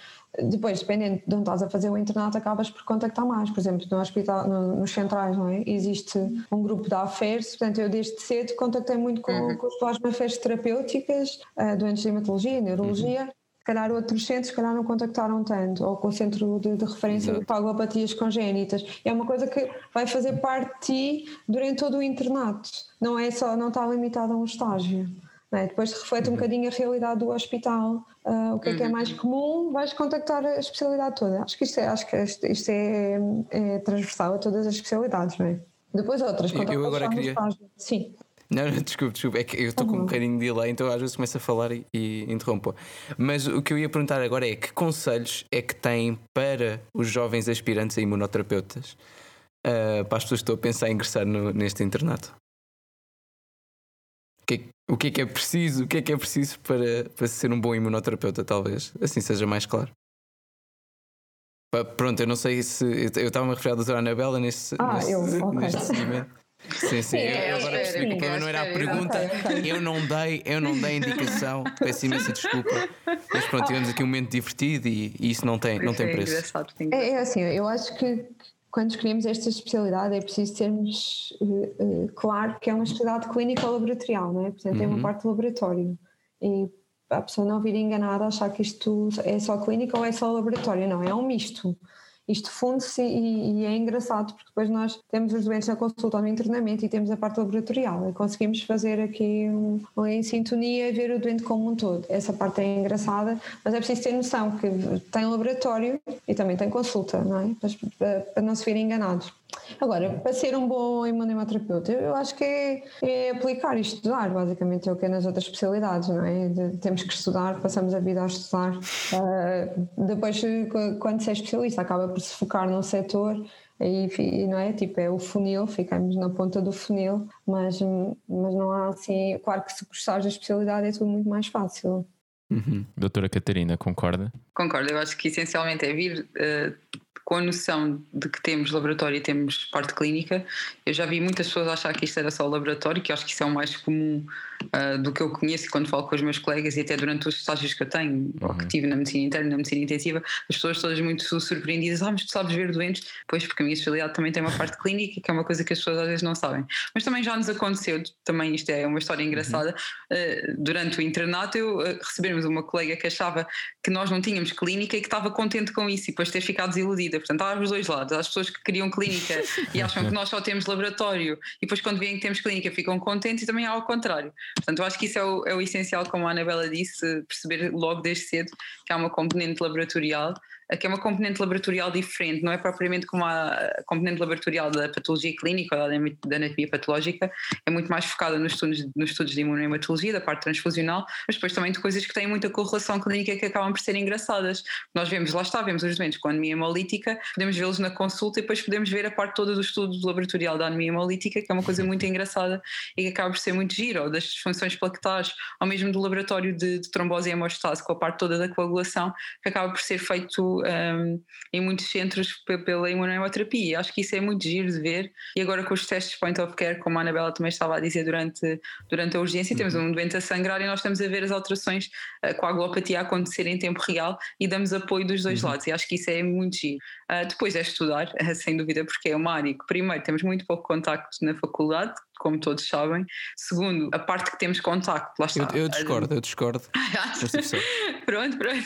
Depois, dependendo de onde estás a fazer o internato, acabas por contactar mais. Por exemplo, no hospital, no, nos centrais, não é? Existe um grupo de affairs, portanto, eu desde cedo contactei muito com, uhum. com os terapêuticas, uh, doentes de hematologia, neurologia. Uhum. Se calhar outros centros, se calhar não contactaram tanto, ou com o centro de, de referência Exato. de pagopatias congénitas. É uma coisa que vai fazer parte de ti durante todo o internato. Não é só, não está limitado a um estágio. É? Depois reflete um uhum. bocadinho a realidade do hospital, uh, o que é que é mais uhum. comum, vais contactar a especialidade toda. Acho que isto é, acho que isto é, é transversal a todas as especialidades, não é? Depois outras, eu agora queria... Sim. Não, não, desculpe, desculpe, é que eu estou com um bocadinho de delay, então às vezes começo a falar e, e interrompo. Mas o que eu ia perguntar agora é que conselhos é que têm para os jovens aspirantes a imunoterapeutas, uh, para as pessoas que estão a pensar em ingressar no, neste internato? O que, o que é que é preciso? O que é que é preciso para, para ser um bom imunoterapeuta, talvez? Assim seja mais claro. Pronto, eu não sei se. Eu estava-me a referir à doutora Anabela neste, ah, neste, eu, okay. neste segmento. Sim, sim. É, eu agora explico porque não era a pergunta. Eu não dei, eu não dei indicação. Peço imensa desculpa. Mas pronto, tivemos aqui um momento divertido e, e isso não tem, não tem preço. É, é assim, eu acho que quando escolhemos esta especialidade é preciso termos uh, uh, claro que é uma especialidade clínica ou laboratorial, não é? Portanto, uhum. tem uma parte de laboratório. E a pessoa não vir enganada achar que isto é só clínica ou é só laboratório. Não, é um misto isto funde-se e, e, é engraçado porque depois nós temos os doentes na consulta ou no internamento e temos a parte laboratorial e conseguimos fazer aqui um, um, em sintonia e ver o doente como um todo. Essa parte é engraçada, mas é preciso ter noção que tem laboratório e também tem consulta, não é? Para, para não se virem enganados. Agora, para ser um bom imunoterapeuta, eu acho que é, é, aplicar e estudar, basicamente é o que é nas outras especialidades, não é? De, temos que estudar, passamos a vida a estudar. Uh, depois, quando se é especialista, acaba por se focar num setor e não é? Tipo, é o funil, ficamos na ponta do funil, mas, mas não há assim. Claro que se gostares da especialidade é tudo muito mais fácil. Uhum. Doutora Catarina, concorda? Concordo, eu acho que essencialmente é vir uh, com a noção de que temos laboratório e temos parte clínica. Eu já vi muitas pessoas achar que isto era só laboratório, que acho que isso é o mais comum uh, do que eu conheço quando falo com os meus colegas e até durante os estágios que eu tenho, uhum. ou que tive na medicina interna, na medicina intensiva, as pessoas todas muito surpreendidas, ah, mas tu sabes ver doentes? Pois, porque a minha especialidade também tem uma parte clínica, que é uma coisa que as pessoas às vezes não sabem. Mas também já nos aconteceu, também isto é uma história engraçada, uhum. uh, durante o internato eu uh, recebemos uma colega que achava que nós não tínhamos clínica e que estava contente com isso e depois ter ficado desiludida. Portanto, há os dois lados. Há as pessoas que queriam clínica e acham que nós só temos laboratório e depois quando veem que temos clínica ficam contentes e também há ao contrário. Portanto, eu acho que isso é o, é o essencial, como a Anabela disse, perceber logo desde cedo que há uma componente laboratorial que é uma componente laboratorial diferente, não é propriamente como a componente laboratorial da patologia clínica ou da anatomia patológica, é muito mais focada nos estudos, nos estudos de imunohematologia, da parte transfusional, mas depois também de coisas que têm muita correlação clínica que acabam por ser engraçadas. Nós vemos, lá está, vemos os doentes com anemia hemolítica, podemos vê-los na consulta e depois podemos ver a parte toda do estudo laboratorial da anemia hemolítica, que é uma coisa muito engraçada e que acaba por ser muito giro, ou das disfunções plaquetárias, ou mesmo do laboratório de, de trombose e hemostase, com a parte toda da coagulação, que acaba por ser feito um, em muitos centros pela imunoterapia. Acho que isso é muito giro de ver. E agora com os testes point of care, como a Anabela também estava a dizer durante, durante a urgência, uhum. temos um doente a sangrar e nós estamos a ver as alterações uh, com a aglopatia a acontecer em tempo real e damos apoio dos dois uhum. lados. E acho que isso é muito giro. Uh, depois é estudar, sem dúvida, porque é uma área que, primeiro, temos muito pouco contacto na faculdade, como todos sabem. Segundo, a parte que temos contacto, lá está. Eu, eu discordo, eu discordo. pronto, pronto.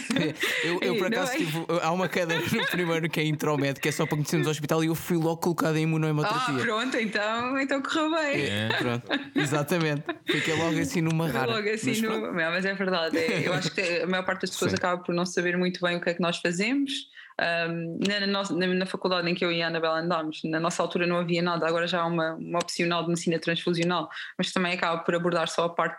Eu, eu por acaso tive, há uma cadeira no primeiro que é intromed, que é só para conhecermos o hospital e eu fui logo colocado em imunohemoterapia. Ah, pronto, então, então correu bem. É, pronto, exatamente. Fiquei logo assim numa rara. Logo assim, mas, no... mas é verdade. É, eu acho que a maior parte das pessoas Sim. acaba por não saber muito bem o que é que nós fazemos Um, na, na, na, faculdade em que eu e a Anabela andámos, na nossa altura não havia nada, agora já há uma, uma opcional de medicina transfusional, mas também acaba por abordar só a parte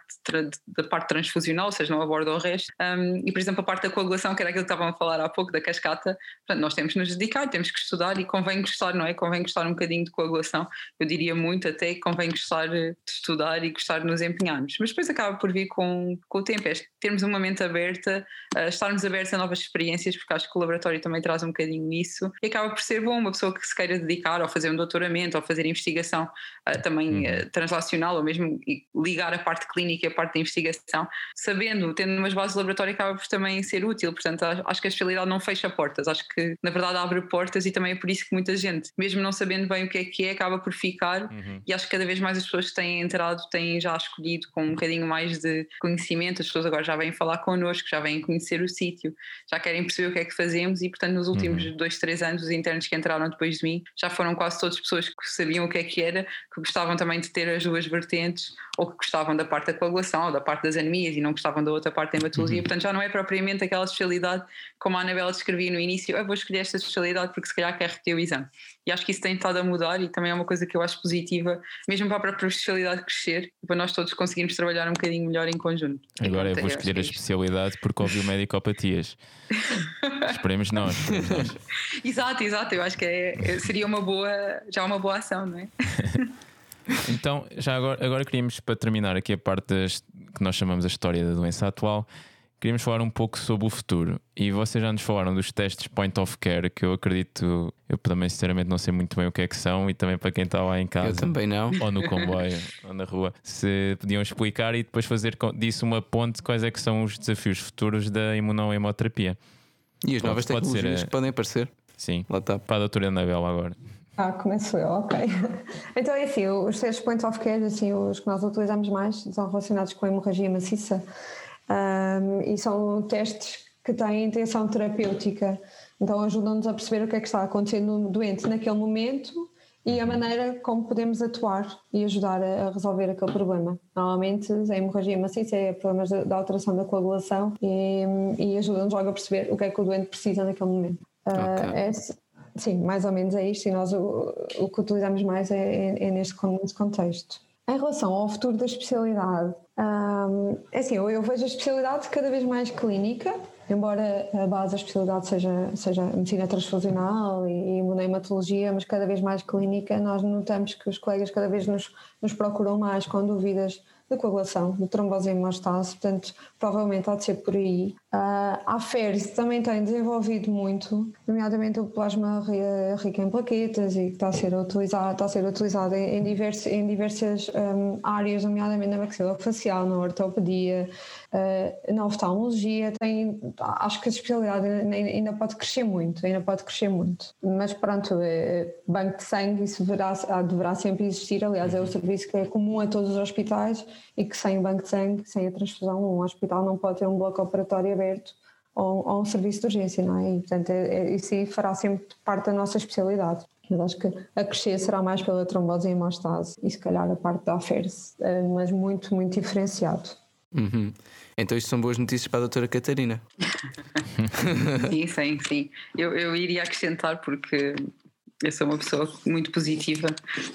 da parte transfusional, ou seja, não aborda o resto. Um, e, por exemplo, a parte da coagulação, que era aquilo que estavam a falar há pouco, da cascata, portanto, nós temos que nos dedicar, temos que estudar e convém gostar, não é? Convém gostar um bocadinho de coagulação. Eu diria muito até convém gostar de estudar e gostar de nos empenharmos. Mas depois acaba por vir com, com o tempo, é termos uma mente aberta, uh, estarmos abertos a novas experiências, porque acho que o laboratório também traz um bocadinho isso, e acaba por ser bom uma pessoa que se queira dedicar ou fazer um doutoramento ou fazer investigação uh, também uh, translacional ou mesmo ligar a parte clínica e a parte da investigação, sabendo, tendo umas bases de laboratório, acaba por também ser útil. Portanto, acho que a especialidade não fecha portas, acho que na verdade abre portas e também é por isso que muita gente, mesmo não sabendo bem o que é que é, acaba por ficar uhum. e acho que cada vez mais as pessoas que têm entrado têm já escolhido com um bocadinho mais de conhecimento, as pessoas agora já vêm falar connosco, já vêm conhecer o sítio, já querem perceber o que é que fazemos e portanto nos últimos uhum. dois, três anos os internos que entraram depois de mim já foram quase todas pessoas que sabiam o que é que era, que gostavam também de ter as duas vertentes ou que gostavam da parte da coagulação ou da parte das anemias e não gostavam da outra parte da hematologia, uhum. portanto já não é propriamente aquela especialidade como a Anabela descrevia no início, eu vou escolher esta especialidade porque se calhar quer reter o exame. E acho que isso tem estado a mudar e também é uma coisa que eu acho positiva, mesmo para a própria especialidade crescer para nós todos conseguirmos trabalhar um bocadinho melhor em conjunto. Agora eu vou escolher a é especialidade porque ouvi o nós. Esperemos nós. exato, exato, eu acho que é, seria uma boa, já uma boa ação, não é? Então, já agora, agora queríamos, para terminar aqui a parte das, que nós chamamos a história da doença atual, queríamos falar um pouco sobre o futuro. E vocês já nos falaram dos testes point of care, que eu acredito, eu também sinceramente não sei muito bem o que é que são, e também para quem está lá em casa. Eu também não. Ou no comboio, ou na rua, se podiam explicar e depois fazer disso uma ponte, quais é que são os desafios futuros da imunohemoterapia. E as novas tecnologias ser, que podem aparecer. Sim, lá está. Para a doutora Anabela agora. Ah, começo eu, ok. Então é assim, os testes point of care, assim, os que nós utilizamos mais, são relacionados com a hemorragia maciça um, e são testes que têm intenção terapêutica, então ajudam-nos a perceber o que é que está acontecendo no doente naquele momento e a maneira como podemos atuar e ajudar a, resolver aquele problema. Normalmente a hemorragia maciça é problemas da, alteração da coagulação e, e ajuda-nos logo a perceber o que é que o doente precisa naquele momento. Okay. Uh, é, Sim, mais ou menos é isto e nós o, o que utilizamos mais é, é, é neste, contexto. Em relação ao futuro da especialidade, hum, é assim, eu, eu, vejo a especialidade cada vez mais clínica, embora a base da especialidade seja, seja medicina transfusional e, e imunohematologia, mas cada vez mais clínica, nós notamos que os colegas cada vez nos, nos procuram mais com dúvidas de coagulação, de trombose em hemostase, portanto, provavelmente há de ser por aí. Uh, a FERS também tem desenvolvido muito, nomeadamente o plasma rico em plaquetas e que está a ser utilizado, está a ser utilizado em, em, divers, em diversas um, áreas, nomeadamente na maxilofacial, na ortopedia, uh, na oftalmologia. Tem, acho que a especialidade ainda pode crescer muito, ainda pode crescer muito. Mas pronto, é, banco de sangue, isso deverá, deverá sempre existir. Aliás, é o serviço que é comum a todos os hospitais e que sem o banco de sangue, sem a transfusão, um hospital não pode ter um bloco operatório aberto ou, ou um serviço de urgência, não é? E, portanto, é, é, isso aí fará sempre parte da nossa especialidade. Mas acho que a crescer será mais pela trombose em hemostase e se calhar a parte da AFERS, eh, mas muito, muito diferenciado. Uhum. Então isto são boas notícias para a doutora Catarina. sim, sim, sim. Eu, eu iria acrescentar porque eu sou uma pessoa muito positiva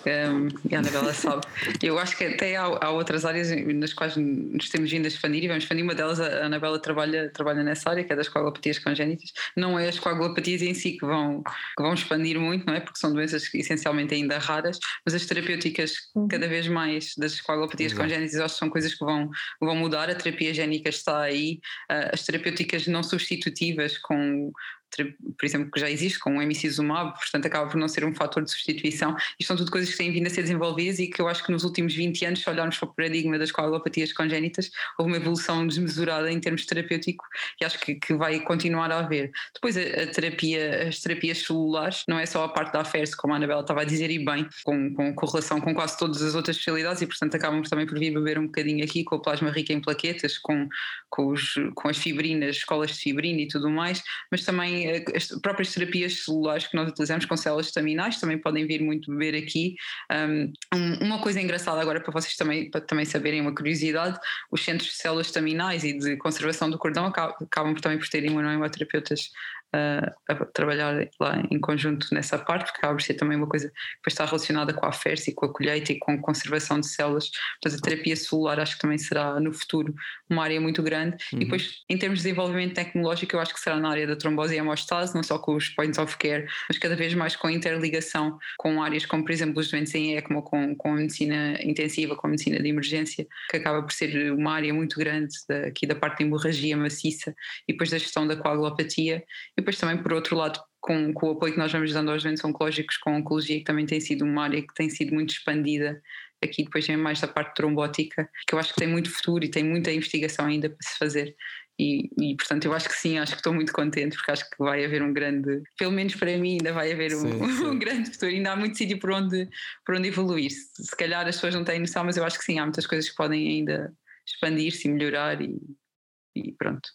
um, e a Anabela sabe. Eu acho que até há, há, outras áreas nas quais nos temos vindo a expandir e vamos expandir. Uma delas, a Anabela trabalha, trabalha nessa área, que é das coagulopatias congénitas. Não é as coagulopatias em si que vão, que vão expandir muito, não é? Porque são doenças essencialmente ainda raras, mas as terapêuticas, uhum. cada vez mais das coagulopatias uhum. congénitas, acho que são coisas que vão, vão mudar. A terapia génica está aí, uh, as terapêuticas não substitutivas com por exemplo, que já existe com o emicizumab, portanto acaba por não ser um fator de substituição. Isto são tudo coisas que têm vindo a ser desenvolvidas e que eu acho que nos últimos 20 anos, se olharmos para o paradigma das coagulopatias congénitas, houve uma evolução desmesurada em termos terapêuticos e acho que, que vai continuar a haver. Depois a, a, terapia, as terapias celulares, não é só a parte da AFERS, como a Anabela estava a dizer, e bem, com, com correlação com quase todas as outras especialidades e portanto acabamos também por vir beber um bocadinho aqui com o plasma rico em plaquetas, com, com, os, com as fibrinas, escolas de fibrina e tudo mais, mas também eh, as próprias terapias celulares que nós utilizamos com células estaminais também podem vir muito beber aqui. Um, uma coisa engraçada agora para vocês também, para também saberem, uma curiosidade, os centros de células estaminais e de conservação do cordão acabam, também por ter imunoterapeutas uh, a trabalhar lá em conjunto nessa parte, porque acaba por ser também uma coisa que está relacionada com a FERS e com a colheita e com a conservação de células. Portanto, a terapia celular acho que também será no futuro uma área muito grande. Uhum. E depois, em termos de desenvolvimento tecnológico, eu acho que será na área da trombose e hemostase, não só com os points of care, mas cada vez mais com a interligação com áreas como, por exemplo, os doentes em ECMO, com, com a medicina intensiva, com a medicina de emergência, que acaba por ser uma área muito grande da, aqui da parte da hemorragia maciça e depois da gestão da coagulopatia. E depois também, por outro lado, com, com, o apoio que nós vamos dando aos doentes oncológicos com oncologia, que também tem sido uma área que tem sido muito expandida. Aqui depois tem mais da parte trombótica, que eu acho que tem muito futuro e tem muita investigação ainda para se fazer. E, e, portanto eu acho que sim, acho que estou muito contente porque acho que vai haver um grande, pelo menos para mim ainda vai haver um, sim. um grande futuro, ainda há muito sítio por onde, por onde evoluir. Se, se calhar as pessoas não têm noção, mas eu acho que sim, há muitas coisas que podem ainda expandir-se e melhorar e, e pronto.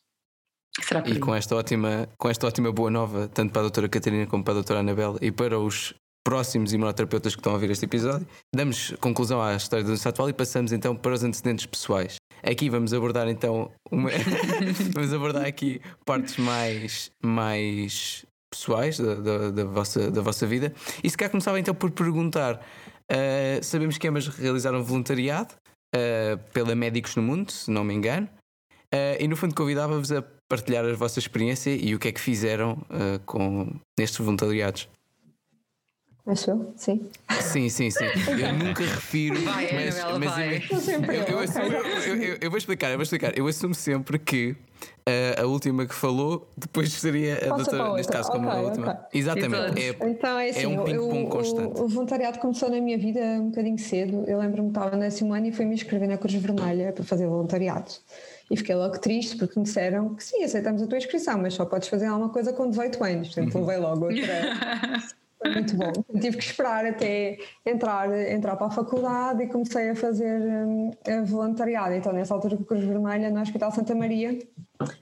E com esta, ótima, com esta ótima boa nova, tanto para a doutora Catarina como para a doutora Anabela e para os próximos imunoterapeutas que estão a ouvir este episódio, damos conclusão à história do doença atual e passamos então para os antecedentes pessoais. Aqui vamos abordar então uma... vamos abordar aqui partes mais, mais pessoais da, da, da, vossa, da vossa vida. E se calhar começava então por perguntar: uh, sabemos que ambas realizaram voluntariado uh, pela Médicos no Mundo, se não me engano, uh, e no fundo convidava-vos a partilhar a vossa experiência e o que é que fizeram com nestes voluntariados. Acho eu, sim. Sim, sim, sim. Eu nunca refiro. Vai, mas, Anabela, mas vai. Eu, eu, assumo, eu, eu, vou explicar, eu vou explicar. Eu assumo sempre que uh, a última que falou depois seria a Passa doutora, neste caso, como okay, a última. Okay. Exatamente. É, então é assim, é um ping-pong constante. O, o, voluntariado começou na minha vida um bocadinho cedo. Eu lembro-me que estava no décimo ano e fui me inscrever na Cruz Vermelha para fazer voluntariado. E fiquei logo triste porque me disseram que sim, aceitamos a tua inscrição, mas só podes fazer alguma coisa com 18 anos. Portanto, uhum. levei logo outra. Foi muito bom. Tive que esperar até entrar, entrar para a faculdade e comecei a fazer um, a voluntariado. Então, nessa altura, com a Cruz Vermelha, no Hospital Santa Maria,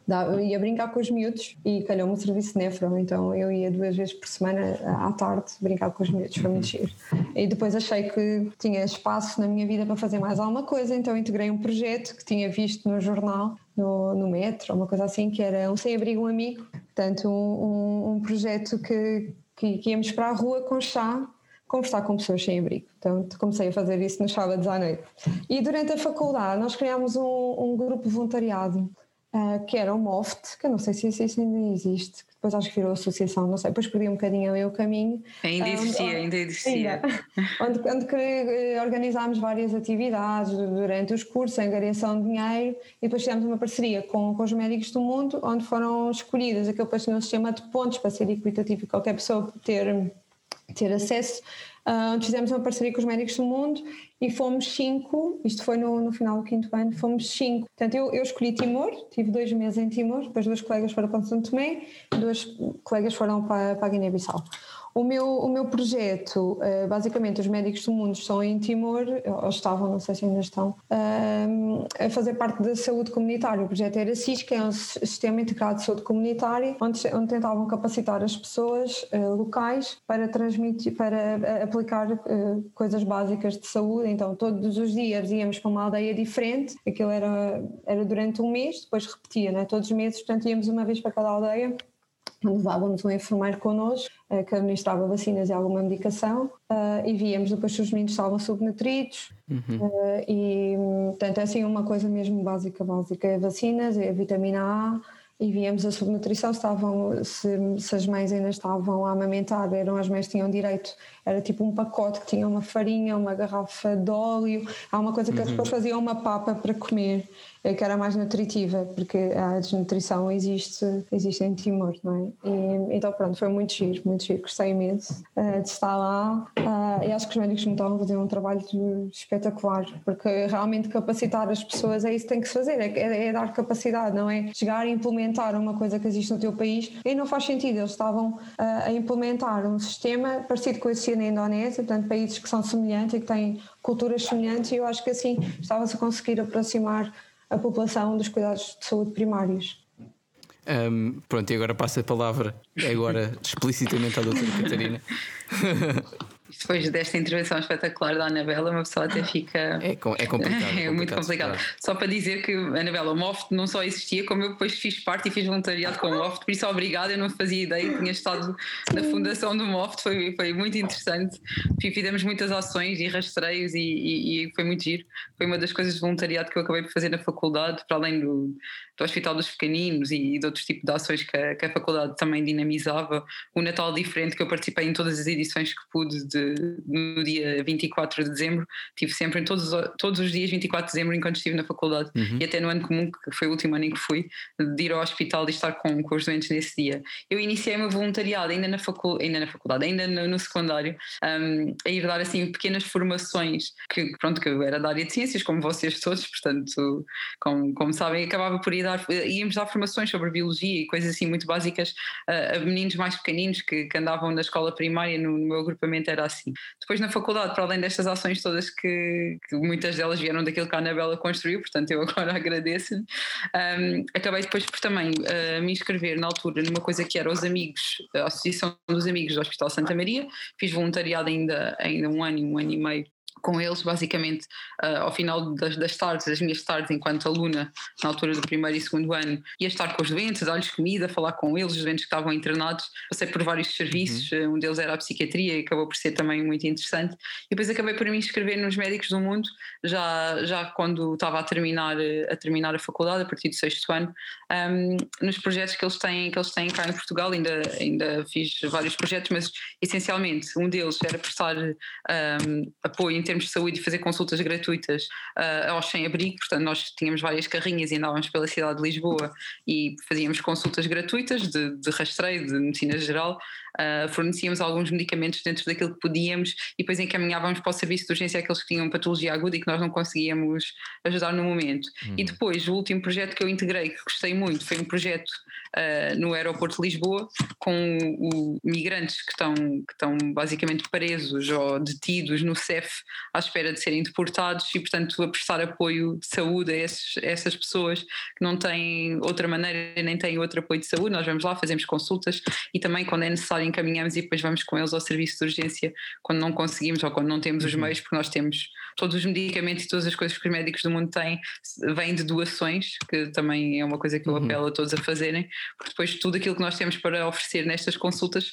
eu ia brincar com os miúdos e calhou-me o serviço nefro. Então, eu ia duas vezes por semana à tarde brincar com os miúdos. Foi muito giro. E depois achei que tinha espaço na minha vida para fazer mais alguma coisa, então integrei um projeto que tinha visto no jornal no, no metro, uma coisa assim, que era um sem-abrigo, um amigo. Portanto, um, um, um projeto que, que, que íamos para a rua com chá conversar com pessoas sem abrigo. Então comecei a fazer isso nos sábados à noite. E durante a faculdade nós criámos um, um grupo voluntariado uh, que era o MOFT, que eu não sei se isso ainda existe, depois acho que virou associação, não sei, depois perdi um bocadinho ali o caminho. Ainda existia, onde, ainda existia. onde, onde que, eh, organizámos várias atividades durante os cursos, angariação de dinheiro, e depois fizemos uma parceria com, com os médicos do mundo, onde foram escolhidas, aquele depois um sistema de pontos para ser equitativo e qualquer pessoa ter, ter acesso, uh, fizemos uma parceria com os médicos do mundo e fomos cinco, isto foi no, no final do quinto ano, fomos cinco. Portanto, eu, eu escolhi Timor, tive dois meses em Timor, depois duas colegas foram para São Tomé, duas colegas foram para, para a Guiné-Bissau. O meu, o meu projeto, eh, basicamente, os médicos do mundo estão em Timor, ou estavam, não sei se ainda estão, eh, a fazer parte da saúde comunitária. O projeto era SIS, que é um sistema integrado de saúde comunitária, onde, onde tentavam capacitar as pessoas eh, locais para transmitir, para aplicar coisas básicas de saúde. Então, todos os dias íamos para uma aldeia diferente, aquilo era, era durante um mês, depois repetia, né? todos os meses, portanto, íamos uma vez para cada aldeia levávamos um enfermeiro connosco. Que administrava vacinas e alguma medicação uh, e víamos depois se os meninos estavam subnutridos. Uhum. uh, e portanto é assim uma coisa mesmo básica, básica, é vacinas, é vitamina A e víamos a subnutrição, estavam, se, se, as mães ainda estavam a amamentar, eram as mães que tinham direito, era tipo um pacote que tinha uma farinha, uma garrafa de óleo, há uma coisa que uhum. as pessoas faziam uma papa para comer é que era mais nutritiva, porque a desnutrição existe, existe em Timor, não é? E, então pronto, foi muito giro, muito giro, gostei imenso uh, de estar lá. Uh, e acho que os médicos me estão a fazer um trabalho espetacular, porque realmente capacitar as pessoas é isso que tem que se fazer, é, é, é dar capacidade, não é? Chegar e implementar uma coisa que existe no teu país e não faz sentido, eles estavam uh, a implementar um sistema parecido com esse na Indonésia, portanto países que são semelhantes e que têm culturas semelhantes e eu acho que assim estava-se a conseguir aproximar a população dos cuidados de saúde primários. Um, pronto, e agora passa a palavra agora explicitamente à doutora Catarina. Depois desta intervenção espetacular da Anabela, uma pessoa até fica. É, é complicado. É, muito complicado. Só para dizer que, Anabela, o MOFT não só existia, como eu depois fiz parte e fiz voluntariado com o MOFT, por isso obrigada, eu não fazia ideia que tinha estado na fundação do MOFT, foi, foi muito interessante. Fizemos muitas ações e rastreios e, e, e, foi muito giro. Foi uma das coisas de voluntariado que eu acabei por fazer na faculdade, para além do, do Hospital dos Pequeninos e, de outros tipos de ações que a, que a faculdade também dinamizava. O Natal Diferente, que eu participei em todas as edições que pude de, no dia 24 de dezembro, tive sempre em todos, todos os dias 24 de dezembro enquanto estive na faculdade uhum. e até no ano comum, que foi o último ano em que fui, de ir ao hospital e estar com, com os doentes nesse dia. Eu iniciei o meu voluntariado ainda na, facul, ainda na faculdade, ainda no, no secundário, um, a ir dar assim pequenas formações, que pronto, que eu era da área de ciências, como vocês todos, portanto, como, como sabem, acabava por ir dar, íamos dar formações sobre biologia e coisas assim muito básicas a, a meninos mais pequeninos que, que, andavam na escola primária, no, no, meu agrupamento era assim. Depois na faculdade, para além destas ações todas que, que muitas delas vieram daquilo que a Anabela construiu, portanto eu agora agradeço-lhe, um, acabei depois por também uh, me inscrever na altura numa coisa que era os amigos, a Associação dos Amigos do Hospital Santa Maria, fiz voluntariado ainda, ainda um ano, um ano e meio com eles, basicamente, uh, ao final das, das, tardes, das minhas tardes, enquanto aluna, na altura do primeiro e segundo ano, ia estar com os doentes, dar-lhes comida, falar com eles, os doentes que estavam internados. Passei por vários serviços, uhum. um deles era a psiquiatria e acabou por ser também muito interessante. E depois acabei por me inscrever nos Médicos do Mundo, já, já quando estava a terminar, a terminar a faculdade, a partir do sexto ano, um, nos projetos que eles, têm, que eles têm cá em Portugal. Ainda, ainda fiz vários projetos, mas essencialmente um deles era prestar um, apoio termos de saúde e fazer consultas gratuitas uh, aos sem-abrigo, portanto nós tínhamos várias carrinhas e andávamos pela cidade de Lisboa e fazíamos consultas gratuitas de, de rastreio, de medicina geral, uh, fornecíamos alguns medicamentos dentro daquilo que podíamos e depois encaminhávamos para o serviço de urgência aqueles que tinham patologia aguda e que nós não conseguíamos ajudar no momento. Uhum. E depois, o último projeto que eu integrei, que gostei muito, foi um projeto uh, no aeroporto de Lisboa com o, migrantes que estão, que estão basicamente presos ou detidos no CEF à espera de serem deportados e, portanto, a prestar apoio de saúde a, esses, a essas pessoas que não têm outra maneira nem têm outro apoio de saúde. Nós vamos lá, fazemos consultas e também, quando é necessário, encaminhamos e depois vamos com eles ao serviço de urgência quando não conseguimos ou quando não temos os uhum. meios, porque nós temos todos os medicamentos e todas as coisas que os médicos do mundo têm, vêm de doações, que também é uma coisa que eu uhum. apelo a todos a fazerem, porque depois tudo aquilo que nós temos para oferecer nestas consultas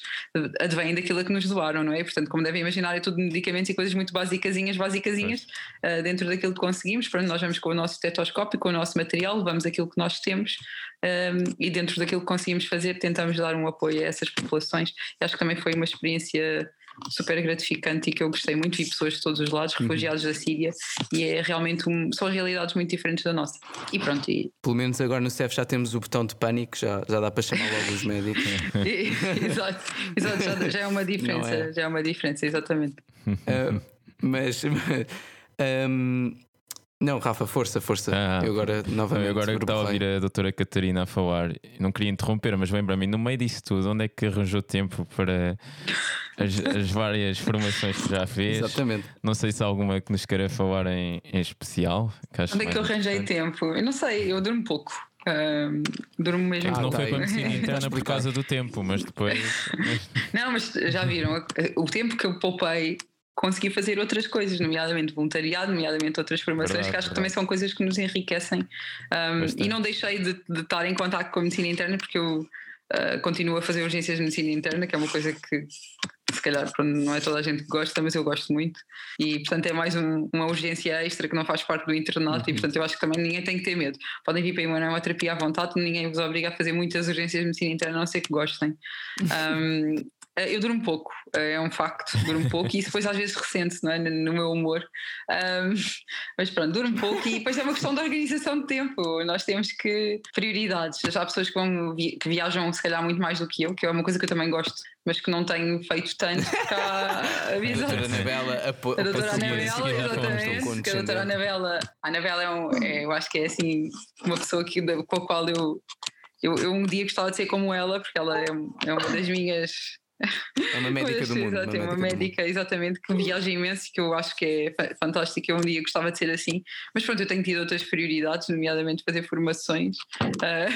advém daquilo que nos doaram, não é? Portanto, como devem imaginar, é tudo medicamentos e coisas muito basicasinhas, basicasinhas, uh, dentro daquilo que conseguimos. Portanto, nós vamos com o nosso estetoscópio, com o nosso material, levamos aquilo que nós temos um, ehm, e dentro daquilo que conseguimos fazer, tentamos dar um apoio a essas populações. E acho que também foi uma experiência super gratificante e que eu gostei muito. Vi pessoas de todos os lados, uhum. refugiados uhum. da Síria, e é realmente um, são realidades muito diferentes da nossa. E pronto. E... Pelo menos agora no CEF já temos o botão de pânico, já, já dá para chamar logo os médicos. exato, exato já, já, é uma diferença, é? já é uma diferença, exatamente. Uh, mas. um, não, Rafa, força, força. Ah, eu agora novamente. Agora que estava a ouvir a doutora Catarina a falar, não queria interromper, mas lembra-me, no meio disso tudo, onde é que arranjou tempo para as, as, várias formações que já fez? Exatamente. Não sei se há alguma que nos queira falar em, em especial. onde é que eu arranjei tempo? Eu não sei, eu durmo pouco. Um, durmo mesmo ah, não tá foi com a medicina interna por causa do tempo, mas depois. não, mas já viram, o tempo que eu poupei conseguir fazer outras coisas, nomeadamente voluntariado, nomeadamente outras formações, verdade, que acho verdade. que também são coisas que nos enriquecem. Um, e não deixei de, de, estar em contato com a medicina interna, porque eu uh, continuo a fazer urgências de medicina interna, que é uma coisa que se calhar não é toda a gente que gosta, mas eu gosto muito. E portanto é mais um, uma urgência extra que não faz parte do internato, uhum. e portanto eu acho que também ninguém tem que ter medo. Podem vir para uma terapia à vontade, ninguém vos obriga a fazer muitas urgências de medicina interna, a não ser que gostem. Um, eu durmo pouco, eh, é um facto, durmo pouco e isso depois às vezes ressente não é? no meu humor. Um, mas pronto, durmo pouco e depois é uma questão de organização de tempo. Nós temos que. prioridades. Há pessoas que, vão, que viajam se calhar muito mais do que eu, que é uma coisa que eu também gosto, mas que não tenho feito tanto a doutora Anabela, a, a doutora Anabela, exatamente. a doutora Anabela, a Anabela é, um, é, eu acho que é assim, uma pessoa que, com a qual eu. Eu, eu um dia gostava de ser como ela, porque ela é, é uma das minhas é uma médica do mundo. Exato, uma, uma médica, exatamente, que viaja imenso e que eu acho que é fantástica. Eu um dia gostava de ser assim. Mas pronto, eu tenho tido outras prioridades, nomeadamente fazer formações. Uh,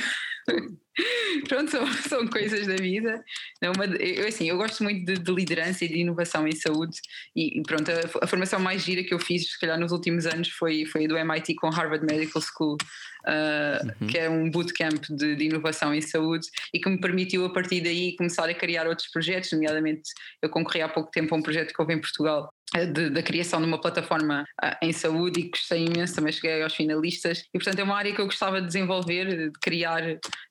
Pronto, são, são, coisas da vida. Uma, eu, assim, eu gosto muito de, de, liderança e de inovação em saúde. E, pronto, a, a, formação mais gira que eu fiz, se calhar, nos últimos anos foi, foi do MIT com Harvard Medical School, uh, uhum. que é um bootcamp de, de inovação em saúde e que me permitiu, a partir daí, começar a criar outros projetos. Nomeadamente, eu concorri há pouco tempo a um projeto que houve em Portugal de, da criação de uma plataforma uh, em saúde e gostei imenso, também cheguei aos finalistas e portanto é uma área que eu gostava de desenvolver, de criar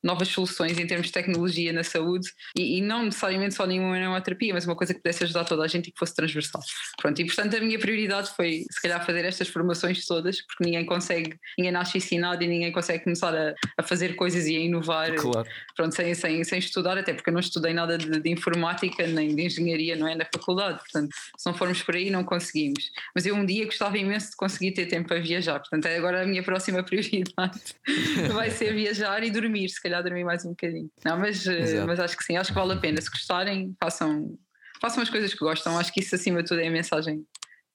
novas soluções em termos de tecnologia na saúde e, e não necessariamente só nenhuma terapia, mas uma coisa que pudesse ajudar toda a gente e que fosse transversal. Pronto, e portanto a minha prioridade foi se calhar fazer estas formações todas, porque ninguém consegue, ninguém nasce ensinado e ninguém consegue começar a, a fazer coisas e a inovar claro. pronto, sem, sem, sem estudar, até porque eu não estudei nada de, de informática nem de engenharia, não é na faculdade, portanto se não formos por aí não conseguimos. Mas eu um dia gostava imenso de conseguir ter tempo para viajar, portanto é agora a minha próxima prioridade vai ser viajar e dormir, se calhar dormir mais um bocadinho. Não, mas, eh, mas acho que sim, acho que vale a pena. Se gostarem, façam, façam as coisas que gostam. Acho que isso acima de tudo é a mensagem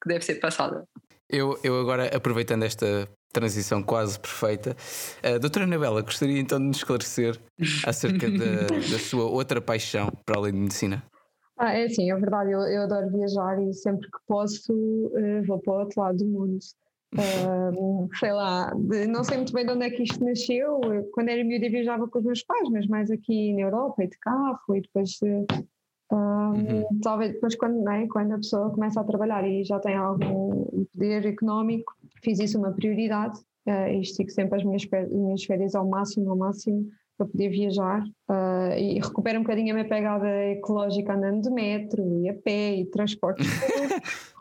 que deve ser passada. Eu, eu agora, aproveitando esta transição quase perfeita, a doutora Anabela gostaria então de nos esclarecer acerca da, da sua outra paixão para além de medicina. Ah, é assim, é verdade, eu, eu adoro viajar e sempre que posso uh, vou para o outro lado do mundo. Uh, sei lá, de, não sei muito bem de onde é que isto nasceu. Eu, quando era miúda viajava com os meus pais, mas mais aqui na Europa e de carro e depois uh, uhum. talvez depois quando, é, quando a pessoa começa a trabalhar e já tem algum poder económico, fiz isso uma prioridade uh, e estico sempre as minhas, minhas férias ao máximo, ao máximo para poder viajar uh, e recupero um bocadinho a minha pegada ecológica andando de metro e a pé e transporte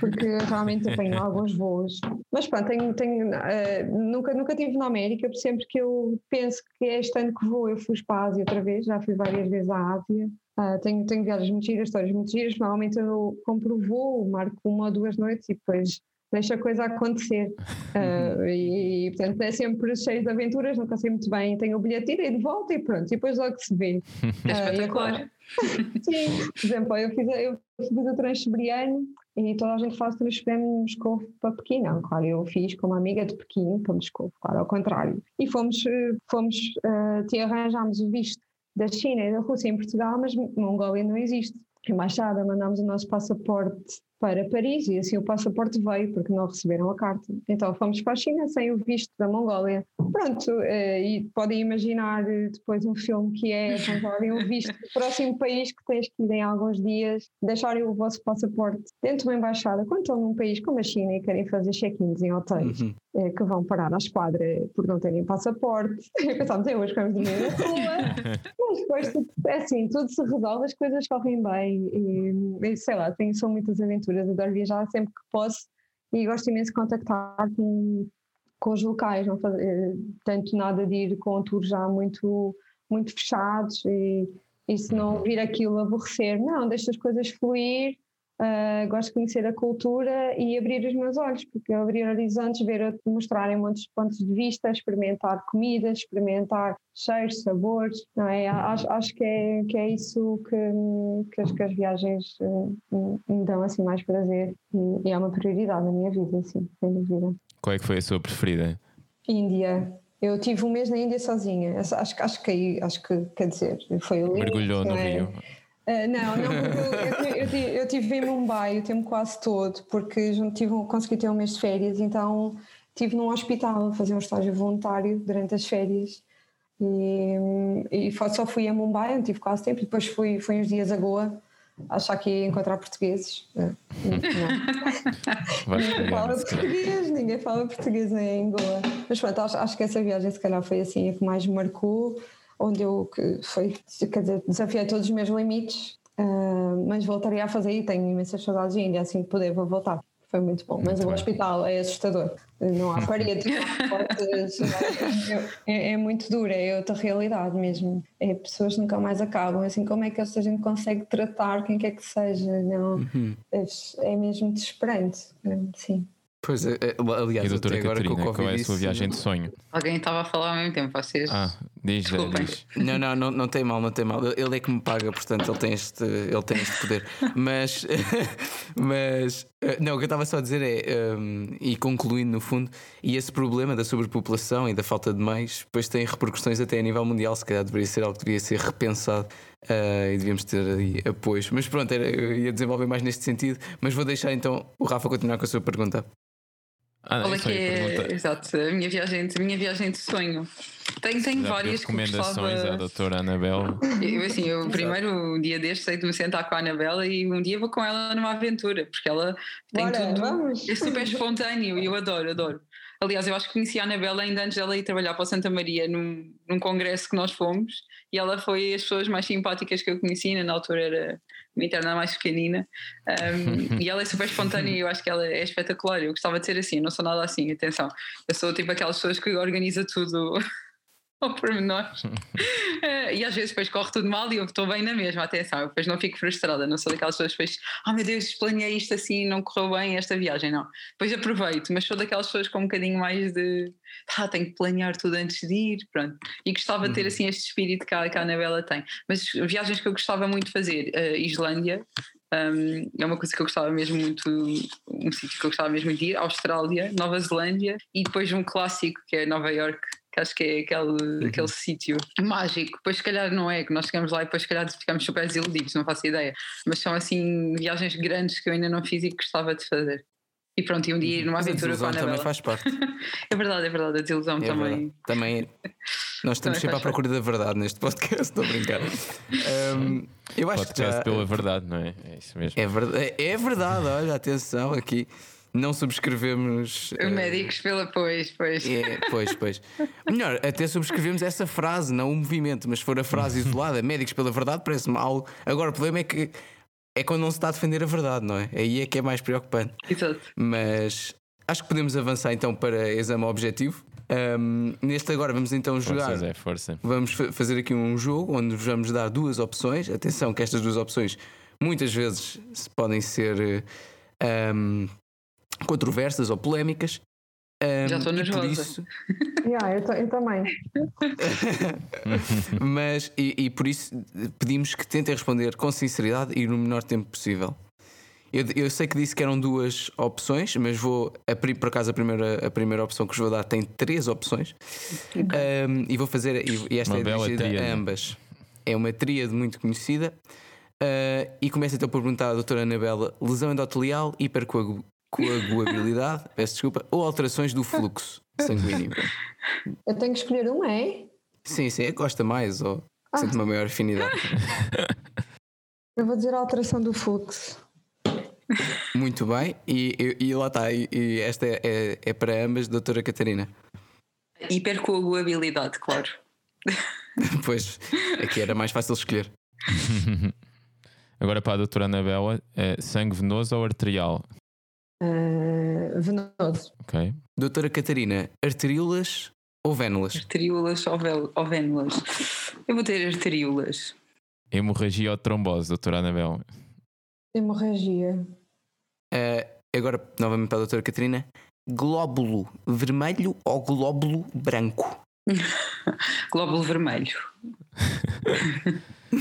porque realmente tenho alguns voos. Mas pronto, tenho, tenho, uh, nunca, nunca estive na América, sempre que eu penso que é este ano que vou, eu fui para a Ásia outra vez, já fui várias vezes à Ásia. Uh, tenho, tenho viagens muito giras, histórias muito giras. Normalmente eu compro o voo, marco uma ou duas noites e depois deixa a coisa acontecer. Uh, e, e, portanto, é sempre cheio de aventuras, nunca sei muito bem. Tenho o bilhete e de volta e pronto, e depois logo se vê. É espetacular. Sim, por exemplo, eu fiz, eu fiz o Transiberiano e toda a gente faz transferência de Moscou para Pequim. Não, claro, eu fiz como amiga de Pequim para Moscou, claro, ao contrário. E fomos, fomos uh, te arranjámos o visto da China e da Rússia em Portugal, mas Mongólia não existe. Embaixada, mandámos o nosso passaporte para Paris e assim o passaporte veio porque não receberam a carta. Então fomos para a China sem o visto da Mongólia. Pronto, eh, e podem imaginar eh, depois um filme que é arranjarem o visto do próximo país que tens que ir em alguns dias, deixarem o vosso passaporte dentro de uma embaixada, quando estão num país como a China e querem fazer check-ins em hotéis. Uhum. É, que vão parar à esquadra por não terem passaporte. Pensámos, eu hoje vamos dormir na rua. Mas depois, é assim, tudo se resolve, as coisas correm bem. E, sei lá, tenho, são muitas aventuras, adoro viajar sempre que posso e gosto imenso de contactar com, com os locais, não fazer, tanto nada de ir com tours já muito, muito fechados e, e se não vir aquilo aborrecer. Não, deixo as coisas fluir Uh, gosto de conhecer a cultura e abrir os meus olhos, porque abrir horizontes, ver, mostrarem muitos pontos de vista, experimentar comidas, experimentar cheiros, sabores, não é? Acho, acho que, é, que é isso que, que, as, que as viagens uh, me dão assim mais prazer e, e, é uma prioridade na minha vida, sim, sem dúvida. Qual é que foi a sua preferida? Índia. Eu tive um mês na Índia sozinha. Acho, acho que acho que quer dizer, foi lindo. Mergulhou no é? rio. Uh, não, não, eu, eu, eu, tive em Mumbai o tempo quase todo, porque tive, consegui ter um mês de férias, então estive num hospital a fazer um estágio voluntário durante as férias e, e só fui a Mumbai, não tive quase tempo, depois fui, fui uns dias a Goa achar que ia encontrar portugueses. Não. ninguém fala português, ninguém fala português em Goa. Mas pronto, acho, acho que essa viagem se calhar foi assim a que mais me marcou onde eu que foi, quer dizer, desafiei todos os meus limites, uh, mas voltaria a fazer e tenho imensas saudades ainda, assim que puder vou voltar. Foi muito bom, muito mas bem. o hospital é assustador. Não há paredes, não há portas, é, é, muito duro, é outra realidade mesmo. É, pessoas nunca mais acabam. Assim, como é que esta gente consegue tratar quem quer que seja? Não, uhum. é, é mesmo desesperante. Sim. Pois é, é aliás, e a doutora agora Catarina, com o qual é a sua viagem de sonho? Alguém estava a falar ao mesmo tempo, vocês. Ah, Diz, diz. Não, não, não, não tem mal, não tem mal. Ele é que me paga, portanto ele tem este, ele tem este poder. Mas, mas eh, não, o que eu estava só a dizer é, um, e concluindo no fundo, e esse problema da sobrepopulação e da falta de meios, depois tem repercussões até a nível mundial. Se calhar deveria ser algo que devia ser repensado eh, e devíamos ter aí apoios. Mas pronto, era, eu ia desenvolver mais neste sentido, mas vou deixar então o Rafa continuar com a sua pergunta. Ah, Qual é que é, exato, a minha viagem, a minha viagem de sonho? Tenho, tenho Já várias recomendações gostava... à doutora Anabel. Eu, assim, eu primeiro um dia deste sei de me sentar com a Anabela e um dia vou com ela numa aventura, porque ela tem Bora, tudo. vamos. É super espontâneo e eu adoro, adoro. Aliás, eu acho que conheci a Anabela ainda antes dela ir trabalhar para o Santa Maria num, num congresso que nós fomos e ela foi as pessoas mais simpáticas que eu conheci, na altura era uma interna mais pequenina um, e ela é super espontânea e eu acho que ela é espetacular. Eu gostava de ser assim, eu não sou nada assim, atenção. Eu sou tipo aquelas pessoas que organiza tudo ao pormenor. Eh, e às vezes depois corre tudo mal e eu estou bem na mesma, atenção, eu depois não fico frustrada, não sou daquelas pessoas que depois, oh meu Deus, planeei isto assim, não correu bem esta viagem, não. Depois aproveito, mas sou daquelas pessoas com um bocadinho mais de ah, tenho que planear tudo antes de ir, pronto. E gostava de ter assim este espírito que a, que a Anabela tem. Mas viagens que eu gostava muito de fazer, eh, Islândia. um, é uma coisa que eu gostava mesmo muito, um sítio que eu gostava mesmo de ir, Austrália, Nova Zelândia e depois um clássico que é Nova York, acho que é aquele, aquele sítio mágico. Depois, se calhar, não é, que nós chegamos lá e depois, se calhar, ficamos super desiludidos, não faço ideia. Mas são assim viagens grandes que eu ainda não fiz e que gostava de fazer. E pronto, e um dia ir numa Mas a aventura com a desilusão também Anabela. faz parte. É verdade, é verdade, a desilusão É também. verdade. Também nós estamos Também sempre à procura da verdade neste podcast, estou a brincar. Um, eu acho que Podcast já, pela verdade, não é? É isso mesmo. é, verdade, é verdade, olha, atenção aqui. Não subscrevemos. eh, Médicos pela pois, pois. é, pois, pois. Melhor, até subscrevemos essa frase, não o movimento, mas se for a frase isolada, médicos pela verdade, parece-me algo. Agora, o problema é que é quando não se está a defender a verdade, não é? Aí é que é mais preocupante. Exato. Mas acho que podemos avançar então para exame objetivo. Um, neste agora vamos então jogar. Força, Zé, força. Vamos fa- fazer aqui um jogo onde vos vamos dar duas opções. Atenção, que estas duas opções muitas vezes podem ser eh, um, controversas ou polémicas. Um, Já estou e por nervosa. isso, Yeah, eu, ta- eu também. mas e, e por isso pedimos que tentem responder com sinceridade e no menor tempo possível. Eu, eu sei que disse que eram duas opções, mas vou a, pri- por acaso a primeira, a primeira opção que vos vou dar tem três opções Um, e vou fazer e, e esta Uma é dirigida tríade. a ambas. É uma tríade muito conhecida Uh, e começo então por perguntar à doutora Anabela: lesão endotelial, hipercoagulabilidade, peço desculpa, ou alterações do fluxo sanguíneo? Eu tenho que escolher uma, é? Sim, sim, é que gosta mais ou sente uma maior afinidade. Eu vou dizer a alteração do fluxo. Muito bem, e, e- e lá está, e, e esta é, é, é para ambas, doutora Catarina. Hipercoagulabilidade, claro. Pois, aqui era mais fácil escolher. Agora para a doutora Anabela, é sangue venoso ou arterial? Ah, venoso. Ok. Doutora Catarina, arteríolas ou vénulas? Arteríolas ou, ou vénulas? Eu vou ter arteríolas. Hemorragia ou trombose, doutora Anabela? Hemorragia. Uh, agora, novamente para a doutora Catarina, glóbulo vermelho ou glóbulo branco? Glóbulo vermelho.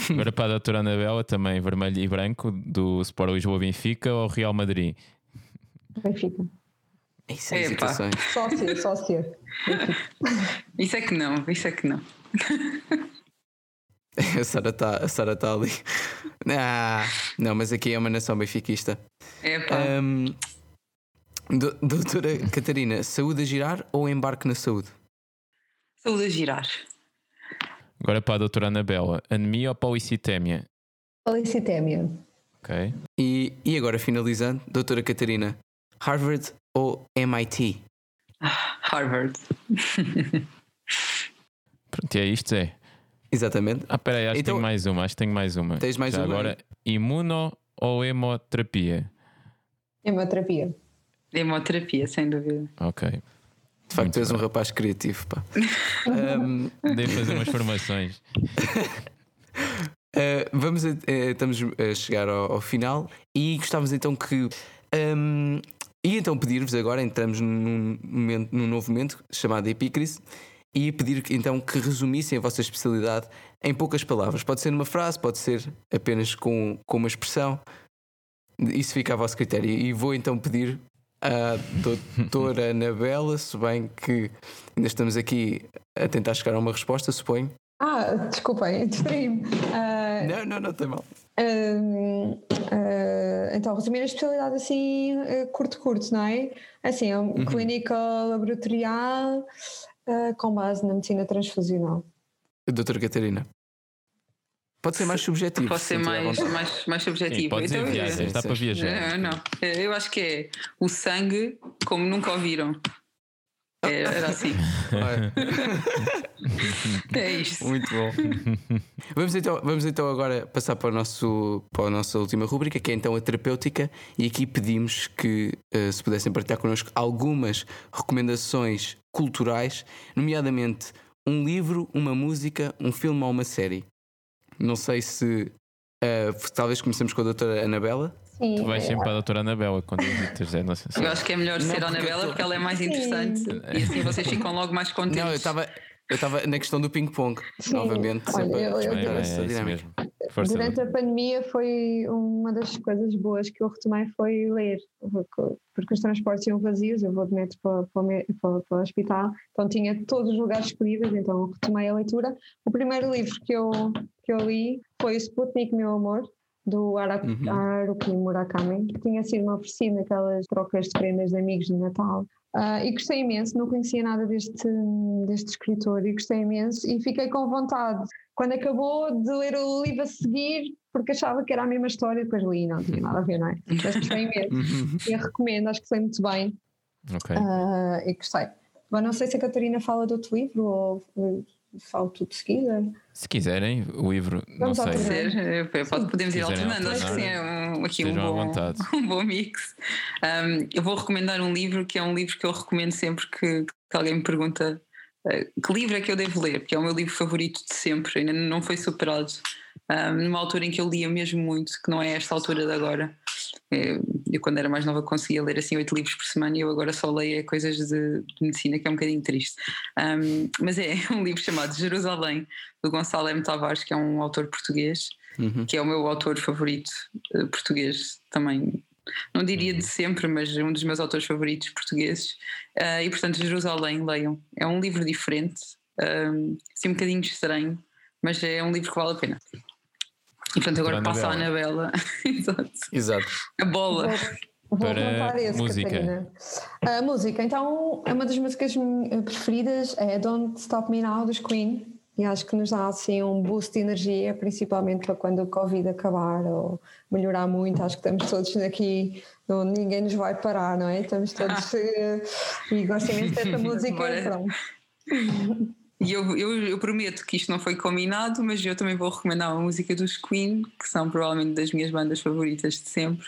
Agora para a doutora Anabela, também vermelho e branco, do Sport Lisboa Benfica ou Real Madrid? Benfica. Isso é hesitações. Sócia, sócia. Isso é que não, isso é que não. A Sara está a Sara tá ali. Ah, não, mas aqui é uma nação benfiquista. É pá. Um, do- doutora Catarina, saúde a girar ou embarque na saúde? Saúde a girar. Agora para a doutora Anabela, anemia ou policitémia? Policitémia. Ok. E, e agora finalizando, doutora Catarina, Harvard ou MIT? Harvard. Pronto, e é isto, Zé. Exatamente. Ah, peraí, acho que Então- tenho mais uma, acho que tenho mais uma. Tens mais Já uma? Agora, imuno ou hemoterapia? Hemoterapia. Hemoterapia, sem dúvida. Ok. De facto, Muito és um rapaz criativo. Pá. Um, Devo fazer umas formações. Uh, vamos a- eh, estamos a chegar ao, ao final e gostávamos então que um, e então pedir-vos agora entramos num, momento, num novo momento chamado Epicris e pedir então que resumissem a vossa especialidade em poucas palavras. Pode ser numa frase, pode ser apenas com, com uma expressão. Isso fica a vosso critério. E vou então pedir à doutora Anabela, se bem que ainda estamos aqui a tentar chegar a uma resposta, suponho. Ah, desculpem, distraí-me. Uh, não, não, não tem mal. Uh, uh, então, resumir a especialidade assim, curto-curto, não é? Assim, é um uhum. clínica laboratorial com base na medicina transfusional. Doutora Catarina. Pode ser mais subjetivo. Pode ser mais, mais, mais subjetivo. Sim, pode então, viagens, dá para viajar. Não, não, eu acho que é o sangue como nunca ouviram. É, era assim. é isto. Muito bom. Vamos então, vamos então agora passar para, o nosso, para a nossa última rubrica, que é então a terapêutica, e aqui pedimos que uh, se pudessem partilhar connosco algumas recomendações culturais, nomeadamente um livro, uma música, um filme ou uma série. Não sei se uh, talvez comecemos com a doutora Anabela. Sim. Tu vais sempre para a doutora Anabela quando visitas, é? Não sei se... Eu acho que é melhor não, ser a Anabela porque ela é mais interessante Sim. e assim vocês ficam logo mais contentes. Não, eu estava eu estava na questão do ping-pong, novamente. Olha, eu, eu, eu, é, é Força Durante a pandemia foi uma das coisas boas que eu retomei foi ler, porque os transportes iam vazios, eu vou de metro para, para, para, para, o hospital, então tinha todos os lugares disponíveis, então retomei a leitura. O primeiro livro que eu, que eu li foi o Sputnik, Meu Amor, do uhum. Haruki Murakami, que tinha sido oferecido naquelas trocas de prendas de amigos de Natal. Uh, e gostei imenso, não conhecia nada deste, deste escritor e gostei imenso e fiquei com vontade, quando acabou, de ler o livro a seguir, porque achava que era a mesma história, depois li não tinha nada a ver, não é? Mas gostei imenso uhum. e recomendo, acho que sei muito bem okay. uh, e gostei. Mas não sei se a Catarina fala de outro livro ou falo tudo de seguida. Se quiserem, o livro, Vamos não sei. Ser, pode, podemos ir alternando, acho que sim, é um, aqui um bom, um bom mix. Um, eu vou recomendar um livro que é um livro que eu recomendo sempre que, que alguém me pergunta uh, que livro é que eu devo ler, porque é o meu livro favorito de sempre, ainda não foi superado. Um, numa altura em que eu lia mesmo muito, que não é esta altura de agora. Eh, eu, quando era mais nova, conseguia ler assim oito livros por semana e eu agora só leio coisas de, de medicina, que é um bocadinho triste. Um, mas é um livro chamado Jerusalém, do Gonçalo M. Tavares, que é um autor português, uhum. que é o meu autor favorito uh, português também. Não diria de sempre, mas um dos meus autores favoritos portugueses. Uh, e portanto, Jerusalém, leiam. É um livro diferente, um, assim um bocadinho estranho, mas é um livro que vale a pena. E portanto agora passa a Anabela. Exato. Exato. A bola. Vou, vou para esse, música. Catarina. A música, então, uma das músicas preferidas é Don't Stop Me Now dos Queen. E acho que nos dá assim um boost de energia, principalmente para quando o Covid acabar ou melhorar muito. Acho que estamos todos aqui, não, ninguém nos vai parar, não é? Estamos todos. Eh, e gosto imenso desta música. Pronto. E eu, eu, eu, prometo que isto não foi combinado, mas eu também vou recomendar uma música dos Queen, que são provavelmente das minhas bandas favoritas de sempre,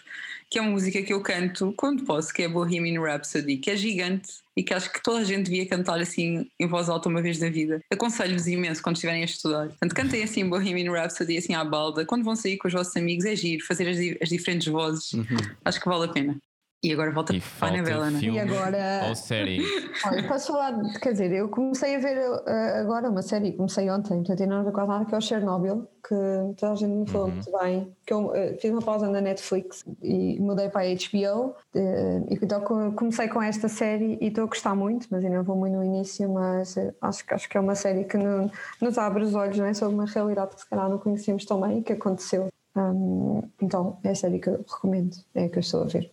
que é uma música que eu canto quando posso, que é Bohemian Rhapsody, que é gigante e que acho que toda a gente devia cantar assim em voz alta uma vez na vida. Aconselho-vos imenso quando estiverem a estudar. Portanto, cantem assim Bohemian Rhapsody assim à balda. Quando vão sair com os vossos amigos é giro, fazer as, as diferentes vozes. Uhum. Acho que vale a pena. E agora volta e para a Anabela, né? E agora. Ou série. Olha, posso falar, quer dizer, eu comecei a ver uh, agora uma série, comecei ontem, portanto, não recordo nada, que é o Chernobyl, que toda a gente me falou uhum. muito bem. Que eu uh, fiz uma pausa na Netflix e mudei para a HBO. Uh, e então comecei com esta série e estou a gostar muito, mas ainda vou muito no início. Mas acho, acho que é uma série que no, nos abre os olhos né, sobre uma realidade que se calhar não conhecemos tão bem e que aconteceu. Um, então, é a série que eu recomendo, é a que eu estou a ver.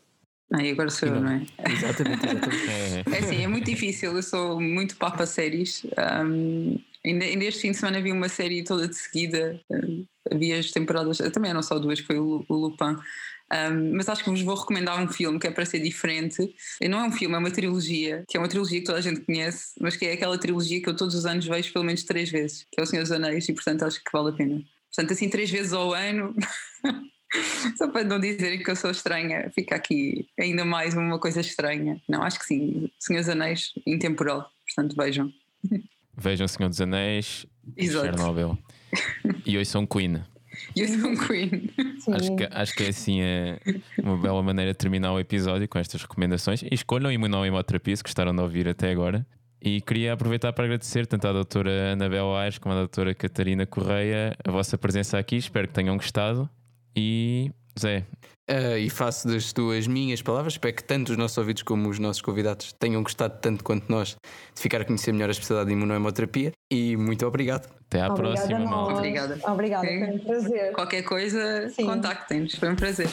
Ah, e agora sou eu, não é? Exatamente, exatamente. é assim, é muito difícil, eu sou muito papa séries. Um, ainda, ainda este fim de semana vi uma série toda de seguida, um, havia as temporadas, também eram só duas, que foi o, o Lupin. Um, mas acho que vos vou recomendar um filme que é para ser diferente. E não é um filme, é uma trilogia, que é uma trilogia que toda a gente conhece, mas que é aquela trilogia que eu todos os anos vejo pelo menos três vezes, que é O Senhor dos Anéis, e portanto acho que vale a pena. Portanto, assim, três vezes ao ano. Só para não dizerem que eu sou estranha, fica aqui ainda mais uma coisa estranha. Não, acho que sim. Senhor dos Anéis, intemporal. Portanto, vejam. Vejam Senhor dos Anéis, Exato. Chernobyl. E hoje são Queen. E hoje são Queen. Acho que, acho que é assim é uma bela maneira de terminar o episódio com estas recomendações. E escolham imunohemoterapia se gostaram de ouvir até agora. E queria aproveitar para agradecer tanto à doutora Anabel Aires como à doutora Catarina Correia a vossa presença aqui. Espero que tenham gostado. E Zé. Uh, e faço das tuas minhas palavras, espero que tanto os nossos ouvidos como os nossos convidados tenham gostado tanto quanto nós de ficar a conhecer melhor a especialidade de imunohemoterapia e muito obrigado. Até à Obrigada próxima, mal. Obrigada. Obrigada, foi um prazer. Qualquer coisa, contactem-nos. Foi um prazer.